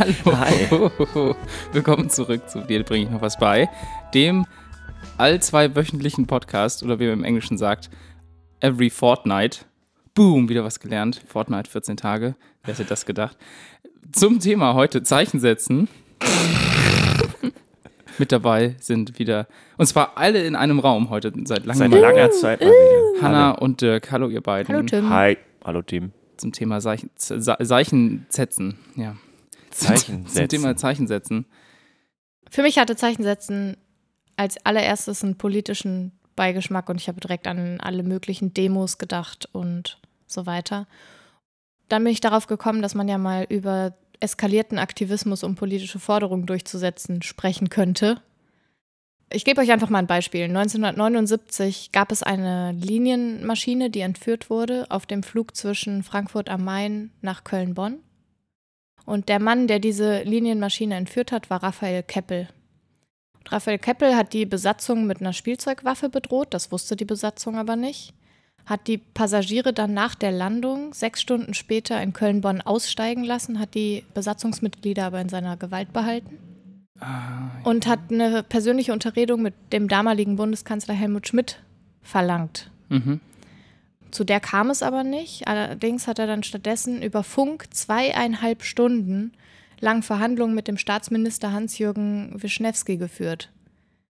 Hallo. Hi. Willkommen zurück zu Dir bringe ich noch was bei. Dem all zwei wöchentlichen Podcast oder wie man im Englischen sagt, every fortnight. Boom, wieder was gelernt. Fortnite 14 Tage. Wer hätte das gedacht? Zum Thema heute Zeichen setzen. Mit dabei sind wieder, und zwar alle in einem Raum heute seit langem. Seit langer Zeit mal wieder. Hanna und Dirk, hallo ihr beiden. Hallo Tim. Hi. Hallo Team. Zum Thema Zeichen, Ze- Zeichen setzen. Ja. Zeichen Zum Thema. Zeichen setzen. Für mich hatte Zeichensetzen als allererstes einen politischen Beigeschmack und ich habe direkt an alle möglichen Demos gedacht und so weiter. Dann bin ich darauf gekommen, dass man ja mal über eskalierten Aktivismus, um politische Forderungen durchzusetzen, sprechen könnte. Ich gebe euch einfach mal ein Beispiel. 1979 gab es eine Linienmaschine, die entführt wurde auf dem Flug zwischen Frankfurt am Main nach Köln-Bonn. Und der Mann, der diese Linienmaschine entführt hat, war Raphael Keppel. Und Raphael Keppel hat die Besatzung mit einer Spielzeugwaffe bedroht, das wusste die Besatzung aber nicht. Hat die Passagiere dann nach der Landung sechs Stunden später in Köln-Bonn aussteigen lassen, hat die Besatzungsmitglieder aber in seiner Gewalt behalten Ah, und hat eine persönliche Unterredung mit dem damaligen Bundeskanzler Helmut Schmidt verlangt. mhm. Zu der kam es aber nicht. Allerdings hat er dann stattdessen über Funk zweieinhalb Stunden lang Verhandlungen mit dem Staatsminister Hans-Jürgen Wischnewski geführt.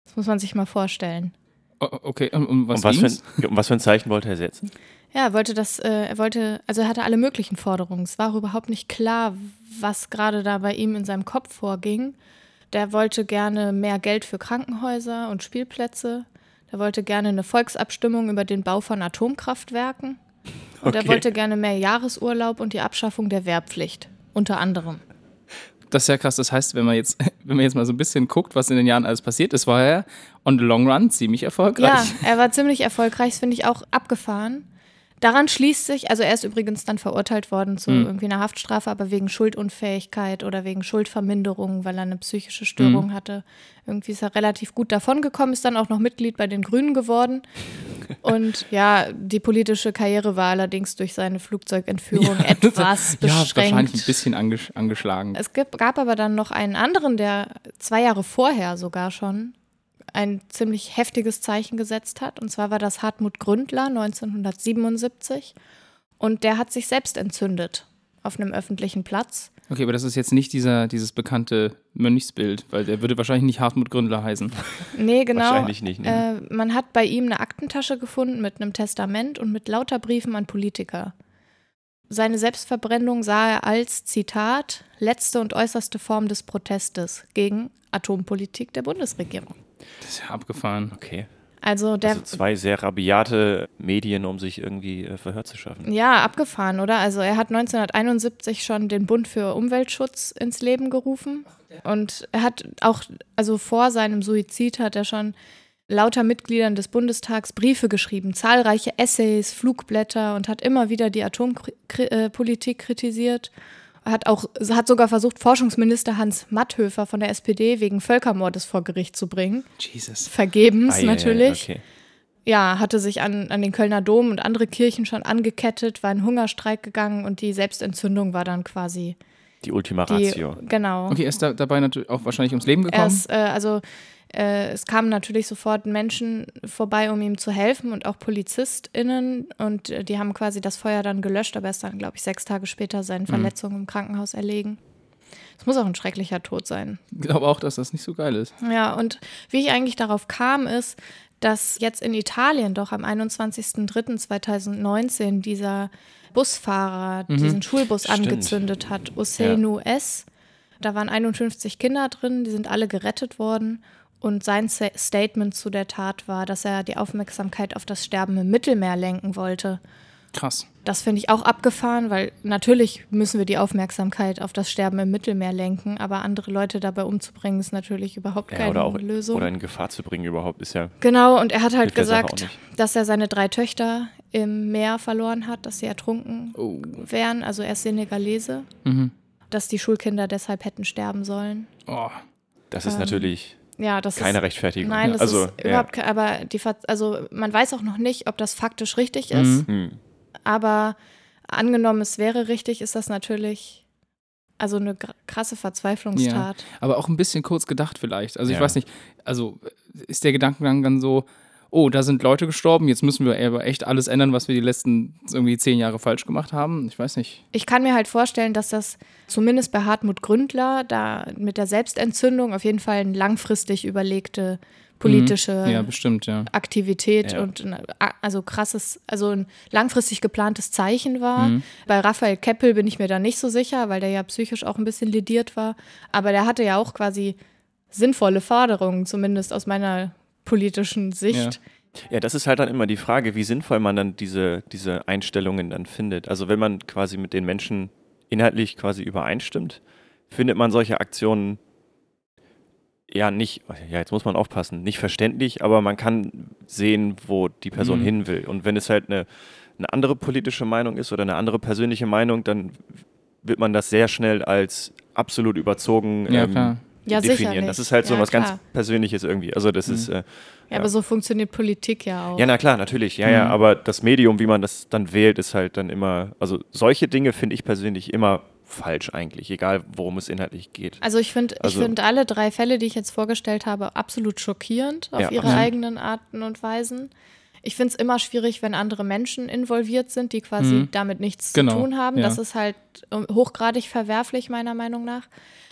Das muss man sich mal vorstellen. O- Okay, und um was, Und was, für ein, um was für ein Zeichen wollte er setzen? Ja, er wollte das, äh, er wollte, also er hatte alle möglichen Forderungen. Es war auch überhaupt nicht klar, was gerade da bei ihm in seinem Kopf vorging. Der wollte gerne mehr Geld für Krankenhäuser und Spielplätze. Der wollte gerne eine Volksabstimmung über den Bau von Atomkraftwerken. Und er Okay. wollte gerne mehr Jahresurlaub und die Abschaffung der Wehrpflicht. Unter anderem. Das ist ja krass. Das heißt, wenn man jetzt, wenn man jetzt mal so ein bisschen guckt, was in den Jahren alles passiert ist, war er on the long run ziemlich Ja, erfolgreich. er war ziemlich erfolgreich, das finde ich auch abgefahren. Daran schließt sich, also er ist übrigens dann verurteilt worden zu Mhm. irgendwie einer Haftstrafe, aber wegen Schuldunfähigkeit oder wegen Schuldverminderung, weil er eine psychische Störung hatte. Irgendwie ist er relativ gut davongekommen, ist dann auch noch Mitglied bei den Grünen geworden. Und ja, die politische Karriere war allerdings durch seine Flugzeugentführung etwas ja, beschränkt. wahrscheinlich ein bisschen angesch angeschlagen. Es gab aber dann noch einen anderen, der zwei Jahre vorher sogar schon ein ziemlich heftiges Zeichen gesetzt hat. Und zwar war das Hartmut Gründler 1977. Und der hat sich selbst entzündet auf einem öffentlichen Platz. Okay, aber das ist jetzt nicht dieser, dieses bekannte Mönchsbild, weil der würde wahrscheinlich nicht Hartmut Gründler heißen. Nee, genau. Wahrscheinlich nicht, ne? Äh, man hat bei ihm eine Aktentasche gefunden mit einem Testament und mit lauter Briefen an Politiker. Seine Selbstverbrennung sah er als, Zitat, letzte und äußerste Form des Protestes gegen Atompolitik der Bundesregierung. Das ist ja abgefahren. Okay. Also der, Also zwei sehr rabiate Medien, um sich irgendwie äh, Verhör zu schaffen. ja, abgefahren, oder? Also er hat 1971 schon den Bund für Umweltschutz ins Leben gerufen und er hat auch, also vor seinem Suizid hat er schon lauter Mitgliedern des Bundestags Briefe geschrieben, zahlreiche Essays, Flugblätter und hat immer wieder die Atompolitik kritisiert. Hat auch, hat sogar versucht, Forschungsminister Hans Matthöfer von der SPD wegen Völkermordes vor Gericht zu bringen. Jesus. Vergebens Ah, natürlich. Okay. ja, hatte sich an, an den Kölner Dom und andere Kirchen schon angekettet, war in Hungerstreik gegangen und die Selbstentzündung war dann quasi Die Ultima die. Ratio. Genau. Okay, er ist da, dabei natürlich auch wahrscheinlich ums Leben Er gekommen. ist, äh, also äh, es kamen natürlich sofort Menschen vorbei, um ihm zu helfen und auch PolizistInnen und äh, die haben quasi das Feuer dann gelöscht, aber er ist dann, glaube ich, sechs Tage später seinen Verletzungen im Krankenhaus erlegen. Es muss auch ein schrecklicher Tod sein. Ich glaube auch, dass das nicht so geil ist. Ja, und wie ich eigentlich darauf kam, ist, dass jetzt in Italien doch am 21.03.2019 dieser Busfahrer diesen Schulbus Stimmt. angezündet hat, Usainu S. Da waren 51 Kinder drin, die sind alle gerettet worden. Und sein Statement zu der Tat war, dass er die Aufmerksamkeit auf das Sterben im Mittelmeer lenken wollte. Krass. Das finde ich auch abgefahren, weil natürlich müssen wir die Aufmerksamkeit auf das Sterben im Mittelmeer lenken, aber andere Leute dabei umzubringen, ist natürlich überhaupt Ja, keine oder auch Lösung. oder in Gefahr zu bringen überhaupt ist ja. Genau, und er hat halt gesagt, dass er seine drei Töchter im Meer verloren hat, dass sie ertrunken Oh. wären. Also er ist Senegalese, Mhm. dass die Schulkinder deshalb hätten sterben sollen. Oh. Das ist Ähm, natürlich Ja, das keine ist. Rechtfertigung. Nein, das also, ist ja. überhaupt ke- aber die also man weiß auch noch nicht, ob das faktisch richtig ist, Mhm. Hm. aber angenommen es wäre richtig, ist das natürlich also eine krasse Verzweiflungstat. Aber auch ein bisschen kurz gedacht vielleicht. Also ich Ja. weiß nicht, also ist der Gedankengang dann so, oh, da sind Leute gestorben, jetzt müssen wir aber echt alles ändern, was wir die letzten irgendwie zehn Jahre falsch gemacht haben? Ich weiß nicht. Ich kann mir halt vorstellen, dass das zumindest bei Hartmut Gründler da mit der Selbstentzündung auf jeden Fall eine langfristig überlegte politische Mhm. Ja, bestimmt, ja. Aktivität Ja. und ein, also krasses, also ein langfristig geplantes Zeichen war. Mhm. Bei Raphael Keppel bin ich mir da nicht so sicher, weil der ja psychisch auch ein bisschen lediert war. Aber der hatte ja auch quasi sinnvolle Forderungen, zumindest aus meiner politischen Sicht. Ja, das ist halt dann immer die Frage, wie sinnvoll man dann diese, diese Einstellungen dann findet. Also wenn man quasi mit den Menschen inhaltlich quasi übereinstimmt, findet man solche Aktionen ja nicht, ja, jetzt muss man aufpassen, nicht verständlich, aber man kann sehen, wo die Person Mhm. hin will. Und wenn es halt eine, eine andere politische Meinung ist oder eine andere persönliche Meinung, dann wird man das sehr schnell als absolut überzogen Ja, ähm. Ja, definieren. sicherlich. Das ist halt so Ja, was ganz klar. Persönliches irgendwie. Also das Mhm. ist äh, Ja, aber so funktioniert Politik ja auch. ja, na klar, natürlich. Ja, ja, Mhm. aber das Medium, wie man das dann wählt, ist halt dann immer, also solche Dinge finde ich persönlich immer falsch eigentlich, egal worum es inhaltlich geht. Also ich finde Also- ich find alle drei Fälle, die ich jetzt vorgestellt habe, absolut schockierend auf Ja, ihre absolut. eigenen Arten und Weisen. Ich finde es immer schwierig, wenn andere Menschen involviert sind, die quasi Mhm. damit nichts Genau, zu tun haben. ja. Das ist halt ähm, hochgradig verwerflich, meiner Meinung nach.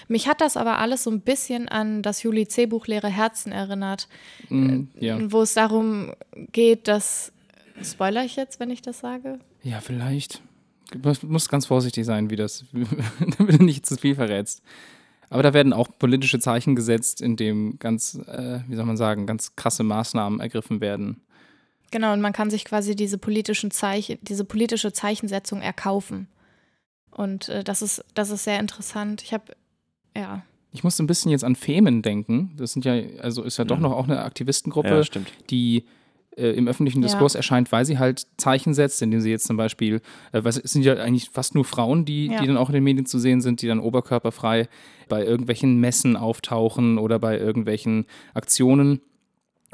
Mich hat das aber alles so ein bisschen an das Juli C-Buch Leere Herzen erinnert, Mhm, ja. wo es darum geht, dass. Spoiler ich jetzt, wenn ich das sage? ja, vielleicht. Du musst- ganz vorsichtig sein, wie das, damit du nicht zu viel verrätst. Aber da werden auch politische Zeichen gesetzt, in dem ganz, äh, wie soll man sagen, ganz krasse Maßnahmen ergriffen werden. Genau, und man kann sich quasi diese politischen Zeichen, diese politische Zeichensetzung erkaufen. Und äh, das ist, das ist sehr interessant. Ich habe, ja, Ich musste ein bisschen jetzt an Femen denken. Das sind ja, also ist ja doch Mhm. noch auch eine Aktivistengruppe, Ja, stimmt. die äh, im öffentlichen Ja. Diskurs erscheint, weil sie halt Zeichen setzt, indem sie jetzt zum Beispiel, äh, weil es sind ja eigentlich fast nur Frauen, die, Ja. die dann auch in den Medien zu sehen sind, die dann oberkörperfrei bei irgendwelchen Messen auftauchen oder bei irgendwelchen Aktionen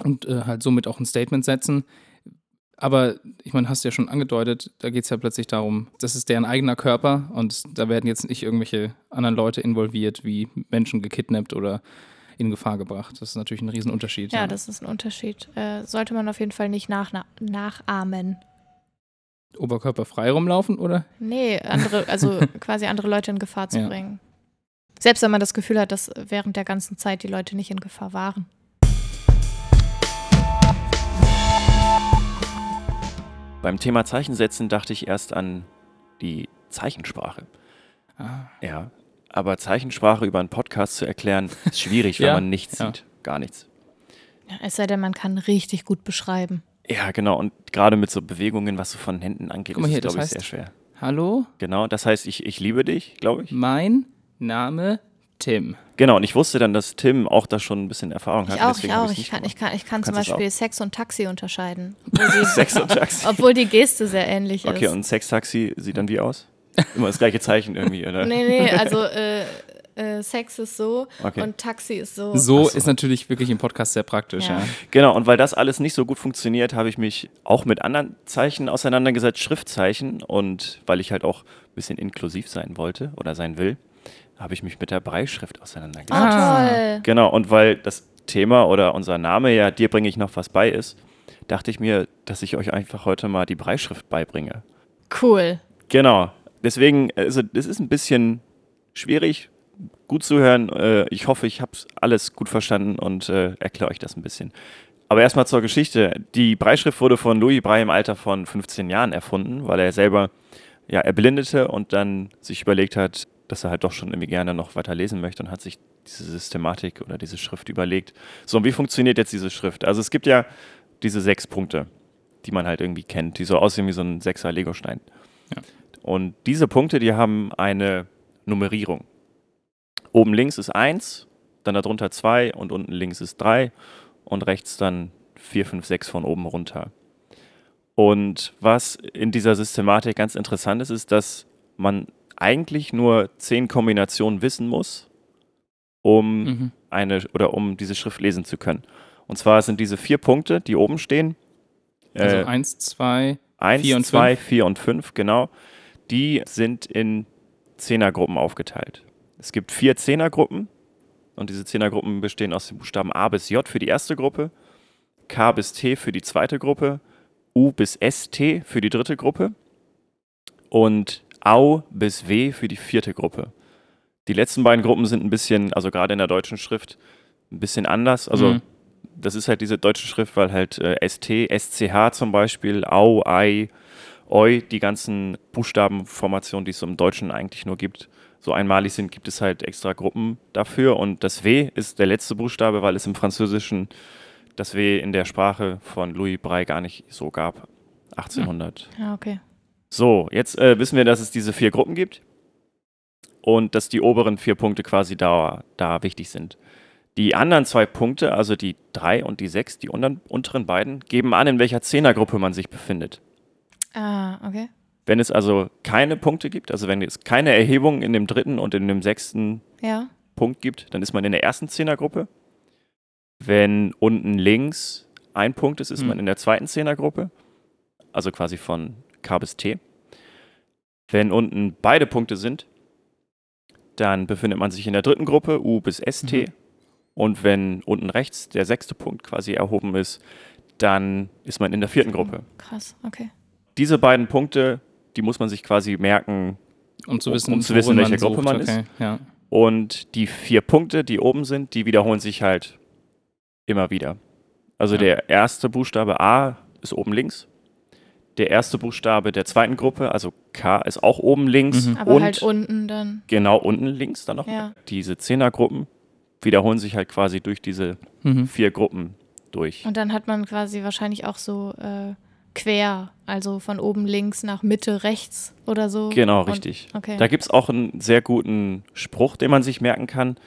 und äh, halt somit auch ein Statement setzen. Aber ich meine, hast du ja schon angedeutet, da geht es ja plötzlich darum, das ist deren eigener Körper und da werden jetzt nicht irgendwelche anderen Leute involviert, wie Menschen gekidnappt oder in Gefahr gebracht. Das ist natürlich ein Riesenunterschied. ja, das ist ein Unterschied. Äh, sollte man auf jeden Fall nicht nach, nachahmen. Oberkörperfrei rumlaufen, oder? Nee, andere, also quasi andere Leute in Gefahr zu Ja. bringen. Selbst wenn man das Gefühl hat, dass während der ganzen Zeit die Leute nicht in Gefahr waren. Beim Thema Zeichensetzen dachte ich erst an die Zeichensprache. Ah. Ja, aber Zeichensprache über einen Podcast zu erklären, ist schwierig, wenn Ja, man nichts ja. sieht. Gar nichts. Ja, es sei denn, man kann richtig gut beschreiben. Ja, genau. Und gerade mit so Bewegungen, was so von Händen angeht, Guck mal ist hier, es, glaube das ich, heißt- sehr schwer. Hallo, Genau, das heißt, ich, ich liebe dich, glaube ich. mein Name Tim. Genau, und ich wusste dann, dass Tim auch da schon ein bisschen Erfahrung hat. Ich auch, deswegen ich auch. Ich kann, ich kann, ich kann zum Beispiel Sex und Taxi unterscheiden. Obwohl die, Sex und Taxi. obwohl die Geste sehr ähnlich Okay, ist. und Sex-Taxi sieht dann wie aus? Immer das gleiche Zeichen irgendwie, oder? Nee, nee, also äh, äh, Sex ist so Okay. und Taxi ist so. So, so. ist natürlich wirklich im Podcast sehr praktisch, ja. Ja. Genau, und weil das alles nicht so gut funktioniert, habe ich mich auch mit anderen Zeichen auseinandergesetzt, Schriftzeichen. Und weil ich halt auch ein bisschen inklusiv sein wollte oder sein will, habe ich mich mit der Breischrift Oh, auseinandergesetzt. Ah. toll. Genau, und weil das Thema oder unser Name ja dir bringe ich noch was bei ist, dachte ich mir, dass ich euch einfach heute mal die Breischrift beibringe. Cool. Genau. Deswegen, also das ist ein bisschen schwierig, gut zu hören. Äh, ich hoffe, ich habe alles gut verstanden und äh, erkläre euch das ein bisschen. Aber erstmal zur Geschichte. Die Breischrift wurde von Louis Braille im Alter von 15 Jahren erfunden, weil er selber ja erblindete und dann sich überlegt hat, dass er halt doch schon irgendwie gerne noch weiter lesen möchte und hat sich diese Systematik oder diese Schrift überlegt. So, und wie funktioniert jetzt diese Schrift? Also es gibt ja diese sechs Punkte, die man halt irgendwie kennt, die so aussehen wie so ein sechser Legostein. Und diese Punkte, die haben eine Nummerierung. Oben links ist 1, dann darunter 2 und unten links ist 3 und rechts dann 4, 5, 6 von oben runter. Und was in dieser Systematik ganz interessant ist, ist, dass man eigentlich nur 10 Kombinationen wissen muss, um Mhm. eine oder um diese Schrift lesen zu können. Und zwar sind diese vier Punkte, die oben stehen, Also äh, eins, zwei, 1, vier und 2, 4 und 5, genau. Die sind in Zehnergruppen aufgeteilt. Es gibt vier Zehnergruppen und diese Zehnergruppen bestehen aus den Buchstaben A bis J für die erste Gruppe, K bis T für die zweite Gruppe, U bis ST für die dritte Gruppe und Au bis W für die vierte Gruppe. Die letzten beiden Gruppen sind ein bisschen, also gerade in der deutschen Schrift, ein bisschen anders. Also Mhm. das ist halt diese deutsche Schrift, weil halt äh, ST, SCH zum Beispiel, Au, Ei, Oi, die ganzen Buchstabenformationen, die es im Deutschen eigentlich nur gibt, so einmalig sind, gibt es halt extra Gruppen dafür. Und das W ist der letzte Buchstabe, weil es im Französischen das W in der Sprache von Louis Braille gar nicht so gab. 1800. Ja, okay. So, jetzt äh, wissen wir, dass es diese vier Gruppen gibt und dass die oberen vier Punkte quasi da, da wichtig sind. Die anderen zwei Punkte, also die drei und die sechs, die unteren, unteren beiden, geben an, in welcher Zehnergruppe man sich befindet. Ah, okay. Wenn es also keine Punkte gibt, also wenn es keine Erhebung in dem dritten und in dem sechsten Ja. Punkt gibt, dann ist man in der ersten Zehnergruppe. Wenn unten links ein Punkt ist, ist Mhm. man in der zweiten Zehnergruppe. Also quasi von K bis T. Wenn unten beide Punkte sind, dann befindet man sich in der dritten Gruppe, U bis ST. Mhm. Und wenn unten rechts der sechste Punkt quasi erhoben ist, dann ist man in der vierten Gruppe. Krass, okay. Diese beiden Punkte, die muss man sich quasi merken, Um zu Um- wissen, um zu wissen, in welcher Gruppe man ist. okay. Ja. Und die vier Punkte, die oben sind, die wiederholen sich halt immer wieder. Also Ja. der erste Buchstabe A ist oben links. Der erste Buchstabe der zweiten Gruppe, also K, ist auch oben links. Mhm. Aber und halt unten dann. genau unten links dann noch. Ja. Diese Zehnergruppen wiederholen sich halt quasi durch diese Mhm. vier Gruppen durch. Und dann hat man quasi wahrscheinlich auch so äh, quer, also von oben links nach Mitte rechts oder so. Genau, Und- richtig. Okay. Da gibt es auch einen sehr guten Spruch, den man sich merken kann.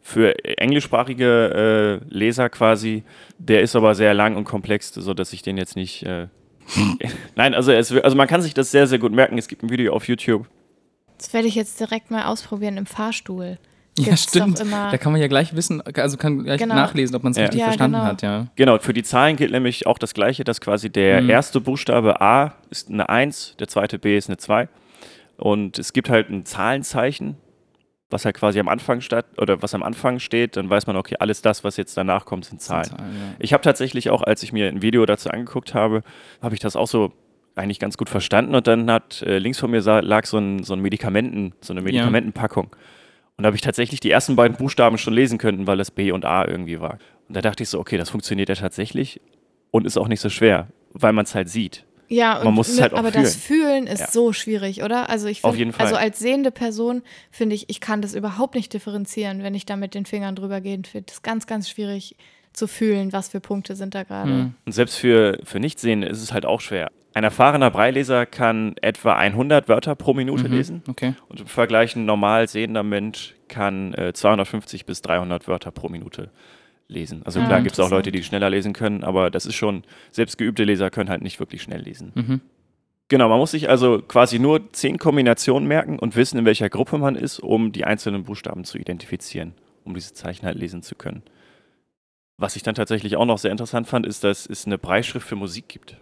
Für englischsprachige äh, Leser quasi. Der ist aber sehr lang und komplex, sodass ich den jetzt nicht. Äh Nein, also, es, also man kann sich das sehr, sehr gut merken. Es gibt ein Video auf YouTube. Das werde ich jetzt direkt mal ausprobieren im Fahrstuhl. Ja, Gibt's doch stimmt. immer- Da kann man ja gleich wissen, also kann gleich Genau. nachlesen, ob man es Ja. richtig Ja, verstanden genau. hat, ja. Genau, für die Zahlen gilt nämlich auch das Gleiche, dass quasi der Mhm. erste Buchstabe A ist eine 1, der zweite B ist eine 2. Und es gibt halt ein Zahlenzeichen, was halt quasi am Anfang statt oder was am Anfang steht, dann weiß man, okay, alles das, was jetzt danach kommt, sind Zahlen. Zahlen, ja. Ich habe tatsächlich auch, als ich mir ein Video dazu angeguckt habe, habe ich das auch so eigentlich ganz gut verstanden und dann hat äh, links von mir sa- lag so ein, so ein Medikamenten, so eine Medikamentenpackung. Und da habe ich tatsächlich die ersten beiden Buchstaben schon lesen können, weil das B und A irgendwie war. Und da dachte ich so, okay, das funktioniert ja tatsächlich und ist auch nicht so schwer, weil man es halt sieht. Ja, Man und muss es mit, halt auch aber das Fühlen ist Ja. so schwierig, oder? Also ich Auf find, jeden Fall. Also als sehende Person finde ich, ich kann das überhaupt nicht differenzieren, wenn ich da mit den Fingern drüber gehe. Ich finde es ganz, ganz schwierig zu fühlen, was für Punkte sind da gerade. Mhm. Und selbst für, für Nichtsehende ist es halt auch schwer. Ein erfahrener Breileser kann etwa 100 Wörter pro Minute Mhm. lesen. Okay. Und im Vergleich ein normal sehender Mensch kann äh, 250 bis 300 Wörter pro Minute lesen. Also Ah, klar gibt es auch. Leute, die schneller lesen können, aber das ist schon, selbst geübte Leser können halt nicht wirklich schnell lesen. Mhm. Genau, man muss sich also quasi nur zehn Kombinationen merken und wissen, in welcher Gruppe man ist, um die einzelnen Buchstaben zu identifizieren, um diese Zeichen halt lesen zu können. Was ich dann tatsächlich auch noch sehr interessant fand, ist, dass es eine Breitschrift für Musik gibt.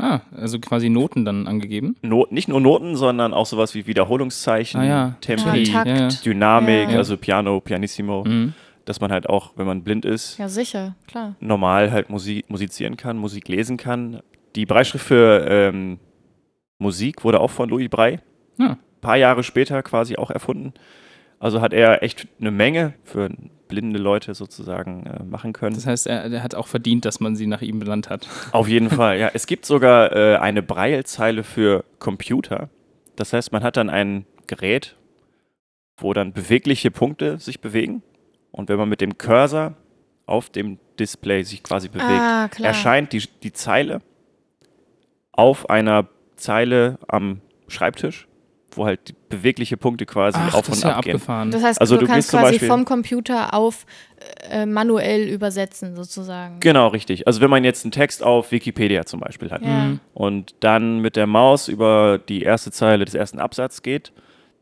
Ah, also quasi Noten dann angegeben. Not, nicht nur Noten, sondern auch sowas wie Wiederholungszeichen, Ah ja. Tempi, Ja, Takt. Ja, ja. Dynamik, Ja. also Piano, Pianissimo, Mhm. Dass man halt auch, wenn man blind ist, Ja, sicher, klar. normal halt Musik, musizieren kann, Musik lesen kann. Die Breitschrift für ähm, Musik wurde auch von Louis Brey Ja. ein paar Jahre später quasi auch erfunden. Also hat er echt eine Menge für blinde Leute sozusagen äh, machen können. Das heißt, er, er hat auch verdient, dass man sie nach ihm benannt hat. Auf jeden Fall, ja. Es gibt sogar äh, eine Braillezeile für Computer. Das heißt, man hat dann ein Gerät, wo dann bewegliche Punkte sich bewegen. Und wenn man mit dem Cursor auf dem Display sich quasi bewegt, Ah, erscheint die, die Zeile auf einer Zeile am Schreibtisch, wo halt die bewegliche Punkte quasi Ach, auf das ist und ja ab gehen. abgefahren. Das heißt, Also du, du kannst quasi Beispiel- vom Computer auf äh, manuell übersetzen, sozusagen. Genau, richtig. Also wenn man jetzt einen Text auf Wikipedia zum Beispiel hat Ja. Mhm. und dann mit der Maus über die erste Zeile des ersten Absatzes geht,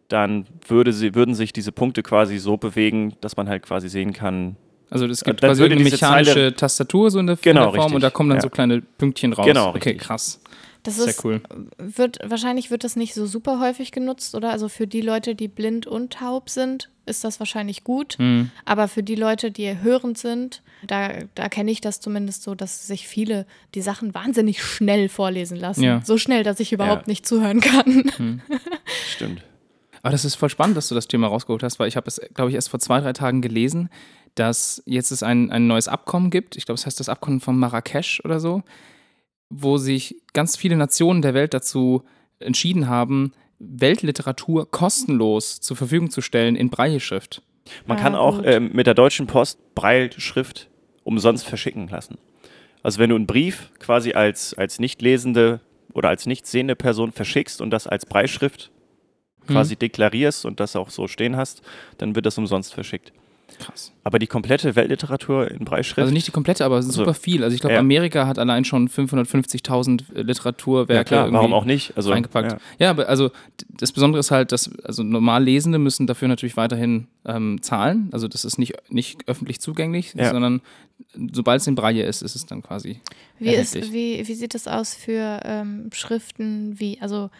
dann würde sie, würden sich diese Punkte quasi so bewegen, dass man halt quasi sehen kann. Also es gibt Dann quasi eine mechanische Zeile- Tastatur so in der, Genau, in der Form und richtig. da kommen dann Ja. so kleine Pünktchen raus. Genau, okay, richtig. krass. Das Sehr ist, cool. wird, wahrscheinlich wird das nicht so super häufig genutzt, oder? Also für die Leute, die blind und taub sind, ist das wahrscheinlich gut. Hm. Aber für die Leute, die hörend sind, da, da kenne ich das zumindest so, dass sich viele die Sachen wahnsinnig schnell vorlesen lassen. Ja. So schnell, dass ich überhaupt Ja. nicht zuhören kann. Stimmt. Aber das ist voll spannend, dass du das Thema rausgeholt hast, weil ich habe es, glaube ich, erst vor zwei, drei Tagen gelesen, dass jetzt es ein, ein neues Abkommen gibt. Ich glaube, es heißt das Abkommen von Marrakesch oder so, wo sich ganz viele Nationen der Welt dazu entschieden haben, Weltliteratur kostenlos zur Verfügung zu stellen in Breilschrift. Man Ah, kann auch ähm, mit der Deutschen Post Breilschrift umsonst verschicken lassen. Also wenn du einen Brief quasi als, als nicht lesende oder als nicht sehende Person verschickst und das als Breilschrift quasi Hm. deklarierst und das auch so stehen hast, dann wird das umsonst verschickt. Krass. Aber die komplette Weltliteratur in Breitschrift, Also nicht die komplette, aber super viel. Also ich glaube, Ja. Amerika hat allein schon 550.000 Literaturwerke ja klar, warum auch nicht? Also, eingepackt. Ja. Ja. aber also das Besondere ist halt, dass also normal Lesende müssen dafür natürlich weiterhin ähm, zahlen. Also das ist nicht, nicht öffentlich zugänglich, Ja. sondern sobald es in Braille ist, ist es dann quasi. Wie, ist, wie, wie sieht es aus für ähm, Schriften wie, also,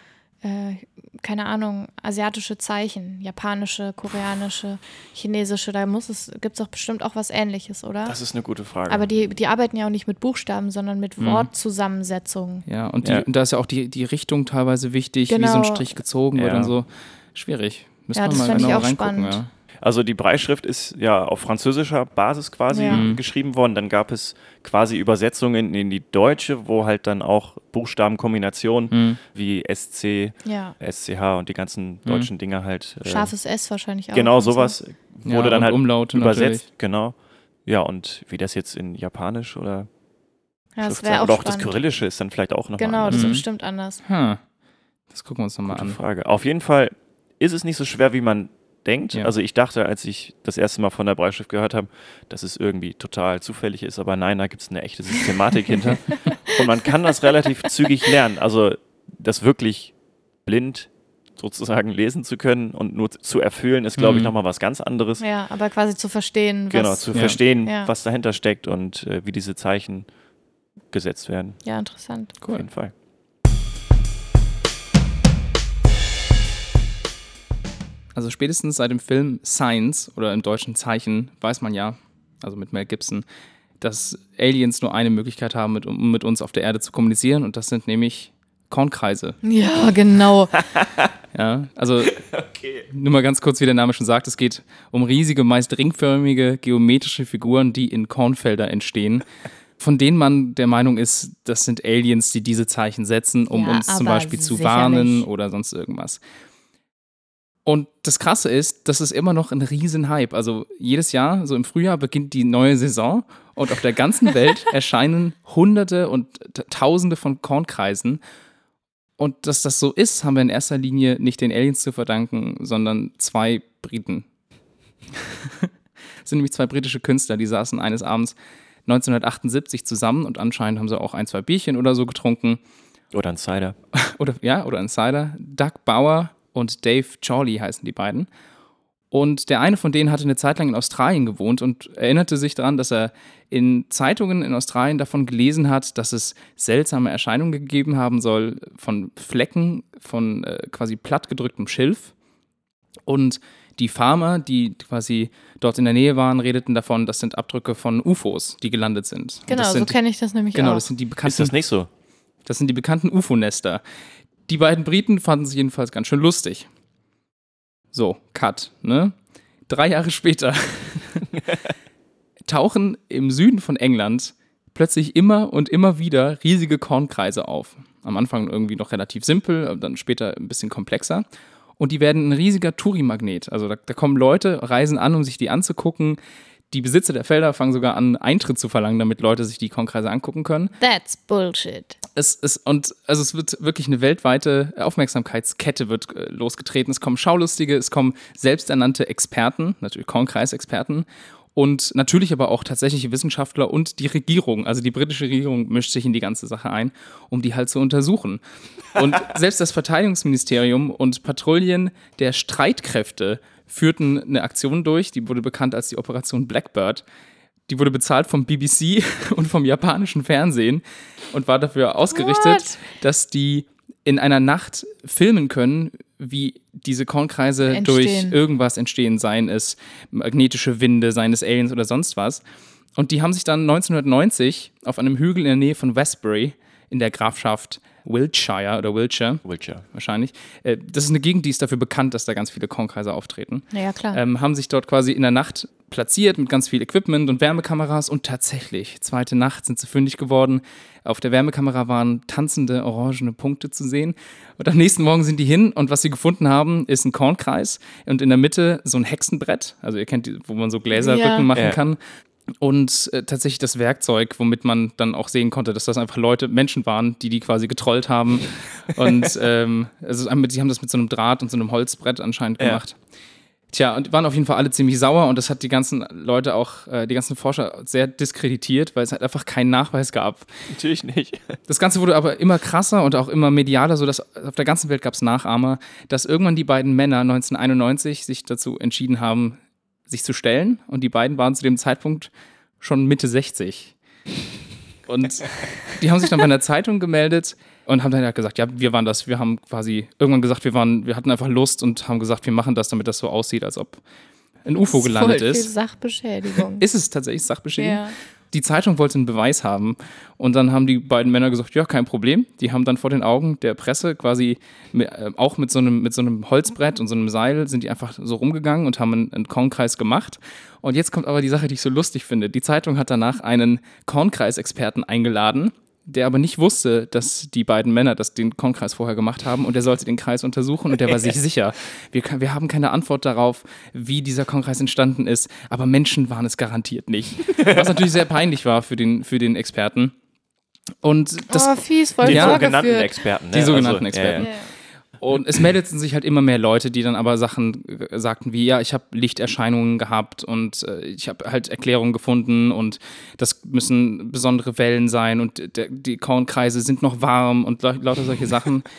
äh, keine Ahnung, asiatische Zeichen, japanische, koreanische, chinesische, da muss es, gibt es doch bestimmt auch was ähnliches, oder? Das ist eine gute Frage. Aber die, die arbeiten ja auch nicht mit Buchstaben, sondern mit Mhm. Wortzusammensetzungen. Ja, und, die, Ja. und da ist ja auch die, die Richtung teilweise wichtig, wie so Genau. ein Strich gezogen wird Ja. und so. Schwierig. Müssen Ja, wir das mal auch reingucken. spannend. Ja. Also die Breitschrift ist ja auf französischer Basis quasi Ja. Mhm. geschrieben worden. Dann gab es quasi Übersetzungen in die deutsche, wo halt dann auch Buchstabenkombinationen Hm. wie SC, Ja. SCH und die ganzen deutschen Dinge halt. äh, Scharfes S wahrscheinlich auch. Genau und so. sowas Ja, wurde dann halt Umlaute übersetzt. natürlich. Genau. Ja, und wie das jetzt in Japanisch oder Ja, das wäre auch oder auch das. Kyrillische ist dann vielleicht auch noch Genau, mal das anders. ist Mhm. bestimmt anders. Hm. Das gucken wir uns nochmal an. Frage. Auf jeden Fall ist es nicht so schwer, wie man denkt. Ja. Also ich dachte, als ich das erste Mal von der Breitschrift gehört habe, dass es irgendwie total zufällig ist, aber nein, da gibt es eine echte Systematik hinter. Und man kann das relativ zügig lernen. Also das wirklich blind sozusagen lesen zu können und nur zu erfüllen, ist, glaube ich, Mhm. nochmal was ganz anderes. Ja, aber quasi zu verstehen, was. Genau, zu Ja. verstehen, Ja. was dahinter steckt und äh, wie diese Zeichen gesetzt werden. Ja, interessant. Auf Cool. jeden Fall. Also spätestens seit dem Film Science oder im deutschen Zeichen weiß man ja, also mit Mel Gibson, dass Aliens nur eine Möglichkeit haben, mit, um mit uns auf der Erde zu kommunizieren und das sind nämlich Kornkreise. Ja, genau. Ja, also nur mal ganz kurz, wie der Name schon sagt, es geht um riesige, meist ringförmige geometrische Figuren, die in Kornfelder entstehen, von denen man der Meinung ist, das sind Aliens, die diese Zeichen setzen, um Ja, uns zum Beispiel zu warnen oder sonst irgendwas. Und das Krasse ist, das ist immer noch ein Riesenhype. Also jedes Jahr, so im Frühjahr, beginnt die neue Saison und auf der ganzen Welt erscheinen Hunderte und Tausende von Kornkreisen. Und dass das so ist, haben wir in erster Linie nicht den Aliens zu verdanken, sondern zwei Briten. Es sind nämlich zwei britische Künstler, die saßen eines Abends 1978 zusammen und anscheinend haben sie auch ein, zwei Bierchen oder so getrunken. Oder ein Cider. Oder ja, oder ein Cider. Doug Bauer und Dave Chorley heißen die beiden. Und der eine von denen hatte eine Zeit lang in Australien gewohnt und erinnerte sich daran, dass er in Zeitungen in Australien davon gelesen hat, dass es seltsame Erscheinungen gegeben haben soll von Flecken von äh, quasi plattgedrücktem Schilf. Und die Farmer, die quasi dort in der Nähe waren, redeten davon, das sind Abdrücke von UFOs, die gelandet sind. Genau, das so sind, kenne ich das nämlich Genau, auch. das sind die bekannten Ist das nicht so? das sind die bekannten UFO-Nester. Die beiden Briten fanden es jedenfalls ganz schön lustig. So, Cut, ne? Drei Jahre später tauchen im Süden von England plötzlich immer und immer wieder riesige Kornkreise auf. Am Anfang irgendwie noch relativ simpel, dann später ein bisschen komplexer. Und die werden ein riesiger Touri-Magnet. Also da, da kommen Leute, reisen an, um sich die anzugucken. Die Besitzer der Felder fangen sogar an, Eintritt zu verlangen, damit Leute sich die Kornkreise angucken können That's Bullshit. es ist und also es wird wirklich eine weltweite Aufmerksamkeitskette wird äh, losgetreten. Es kommen Schaulustige, es kommen selbsternannte Experten, natürlich Kornkreisexperten und natürlich aber auch tatsächliche Wissenschaftler und die Regierung, also die britische Regierung mischt sich in die ganze Sache ein, um die halt zu untersuchen. Und selbst das Verteidigungsministerium und Patrouillen der Streitkräfte führten eine Aktion durch, die wurde bekannt als die Operation Blackbird die wurde bezahlt vom BBC und vom japanischen Fernsehen und war dafür ausgerichtet, What? dass die in einer Nacht filmen können, wie diese Kornkreise Entstehen. durch irgendwas entstehen, seien es magnetische Winde, seien es Aliens oder sonst was. Und die haben sich dann 1990 auf einem Hügel in der Nähe von Westbury in der Grafschaft Wiltshire oder Wiltshire Witcher. wahrscheinlich. Äh, Das ist eine Gegend, die ist dafür bekannt, dass da ganz viele Kornkreise auftreten. Naja, klar. Ähm, haben sich dort quasi in der Nacht platziert mit ganz viel Equipment und Wärmekameras und tatsächlich, zweite Nacht sind sie fündig geworden. Auf der Wärmekamera waren tanzende orangene Punkte zu sehen. Und am nächsten Morgen sind die hin und was sie gefunden haben, ist ein Kornkreis und in der Mitte so ein Hexenbrett. Also ihr kennt die, wo man so Gläserrücken Ja. machen Ja. kann. Und äh, tatsächlich das Werkzeug, womit man dann auch sehen konnte, dass das einfach Leute, Menschen waren, die die quasi getrollt haben. Und ähm, also die haben das mit so einem Draht und so einem Holzbrett anscheinend Ja. gemacht. Tja, und waren auf jeden Fall alle ziemlich sauer und das hat die ganzen Leute auch, äh, die ganzen Forscher sehr diskreditiert, weil es halt einfach keinen Nachweis gab. Natürlich nicht. Das Ganze wurde aber immer krasser und auch immer medialer, sodass auf der ganzen Welt gab es Nachahmer, dass irgendwann die beiden Männer 1991 sich dazu entschieden haben, sich zu stellen. Und die beiden waren zu dem Zeitpunkt schon Mitte 60. Und die haben sich dann bei einer Zeitung gemeldet und haben dann halt gesagt, ja, wir waren das. Wir haben quasi irgendwann gesagt, wir waren, wir hatten einfach Lust und haben gesagt, wir machen das, damit das so aussieht, als ob ein UFO gelandet Voll viel ist. Sachbeschädigung. Ist es tatsächlich Sachbeschädigung? ja. Die Zeitung wollte einen Beweis haben und dann haben die beiden Männer gesagt, ja, kein Problem. Die haben dann vor den Augen der Presse quasi mit, äh, auch mit so, einem, mit so einem Holzbrett und so einem Seil sind die einfach so rumgegangen und haben einen, einen Kornkreis gemacht. Und jetzt kommt aber die Sache, die ich so lustig finde. Die Zeitung hat danach einen Kornkreisexperten eingeladen, der aber nicht wusste, dass die beiden Männer das, den Kornkreis vorher gemacht haben und der sollte den Kreis untersuchen und der war sich sicher. Wir, wir haben keine Antwort darauf, wie dieser Kornkreis entstanden ist, aber Menschen waren es garantiert nicht. Was natürlich sehr peinlich war für den, für den Experten. Und das, oh, fies, voll Die Ja. sogenannten. Experten. Ne? Die sogenannten ja, Experten. Ja, Ja. Und es meldeten sich halt immer mehr Leute, die dann aber Sachen äh, sagten wie, ja, ich habe Lichterscheinungen gehabt und äh, ich habe halt Erklärungen gefunden und das müssen besondere Wellen sein und der, die Kornkreise sind noch warm und lau- lauter solche Sachen.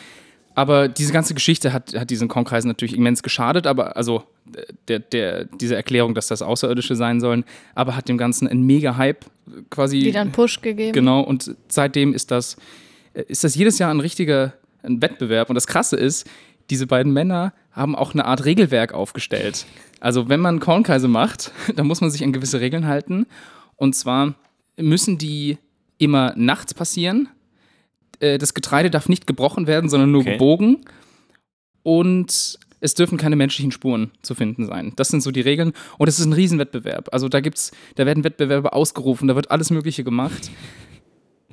Aber diese ganze Geschichte hat, hat diesen Kornkreisen natürlich immens geschadet, aber also äh, der, der, diese Erklärung, dass das Außerirdische sein sollen, aber hat dem Ganzen einen Mega-Hype quasi Wieder einen Push gegeben. Genau, und seitdem ist das, äh, ist das jedes Jahr ein richtiger ein Wettbewerb. Und das Krasse ist, diese beiden Männer haben auch eine Art Regelwerk aufgestellt. Also wenn man Kornkreise macht, dann muss man sich an gewisse Regeln halten. Und zwar müssen die immer nachts passieren. Äh, Das Getreide darf nicht gebrochen werden, sondern nur Okay. gebogen. Und es dürfen keine menschlichen Spuren zu finden sein. Das sind so die Regeln. Und es ist ein Riesenwettbewerb. Also da gibt's, da werden Wettbewerbe ausgerufen, da wird alles Mögliche gemacht.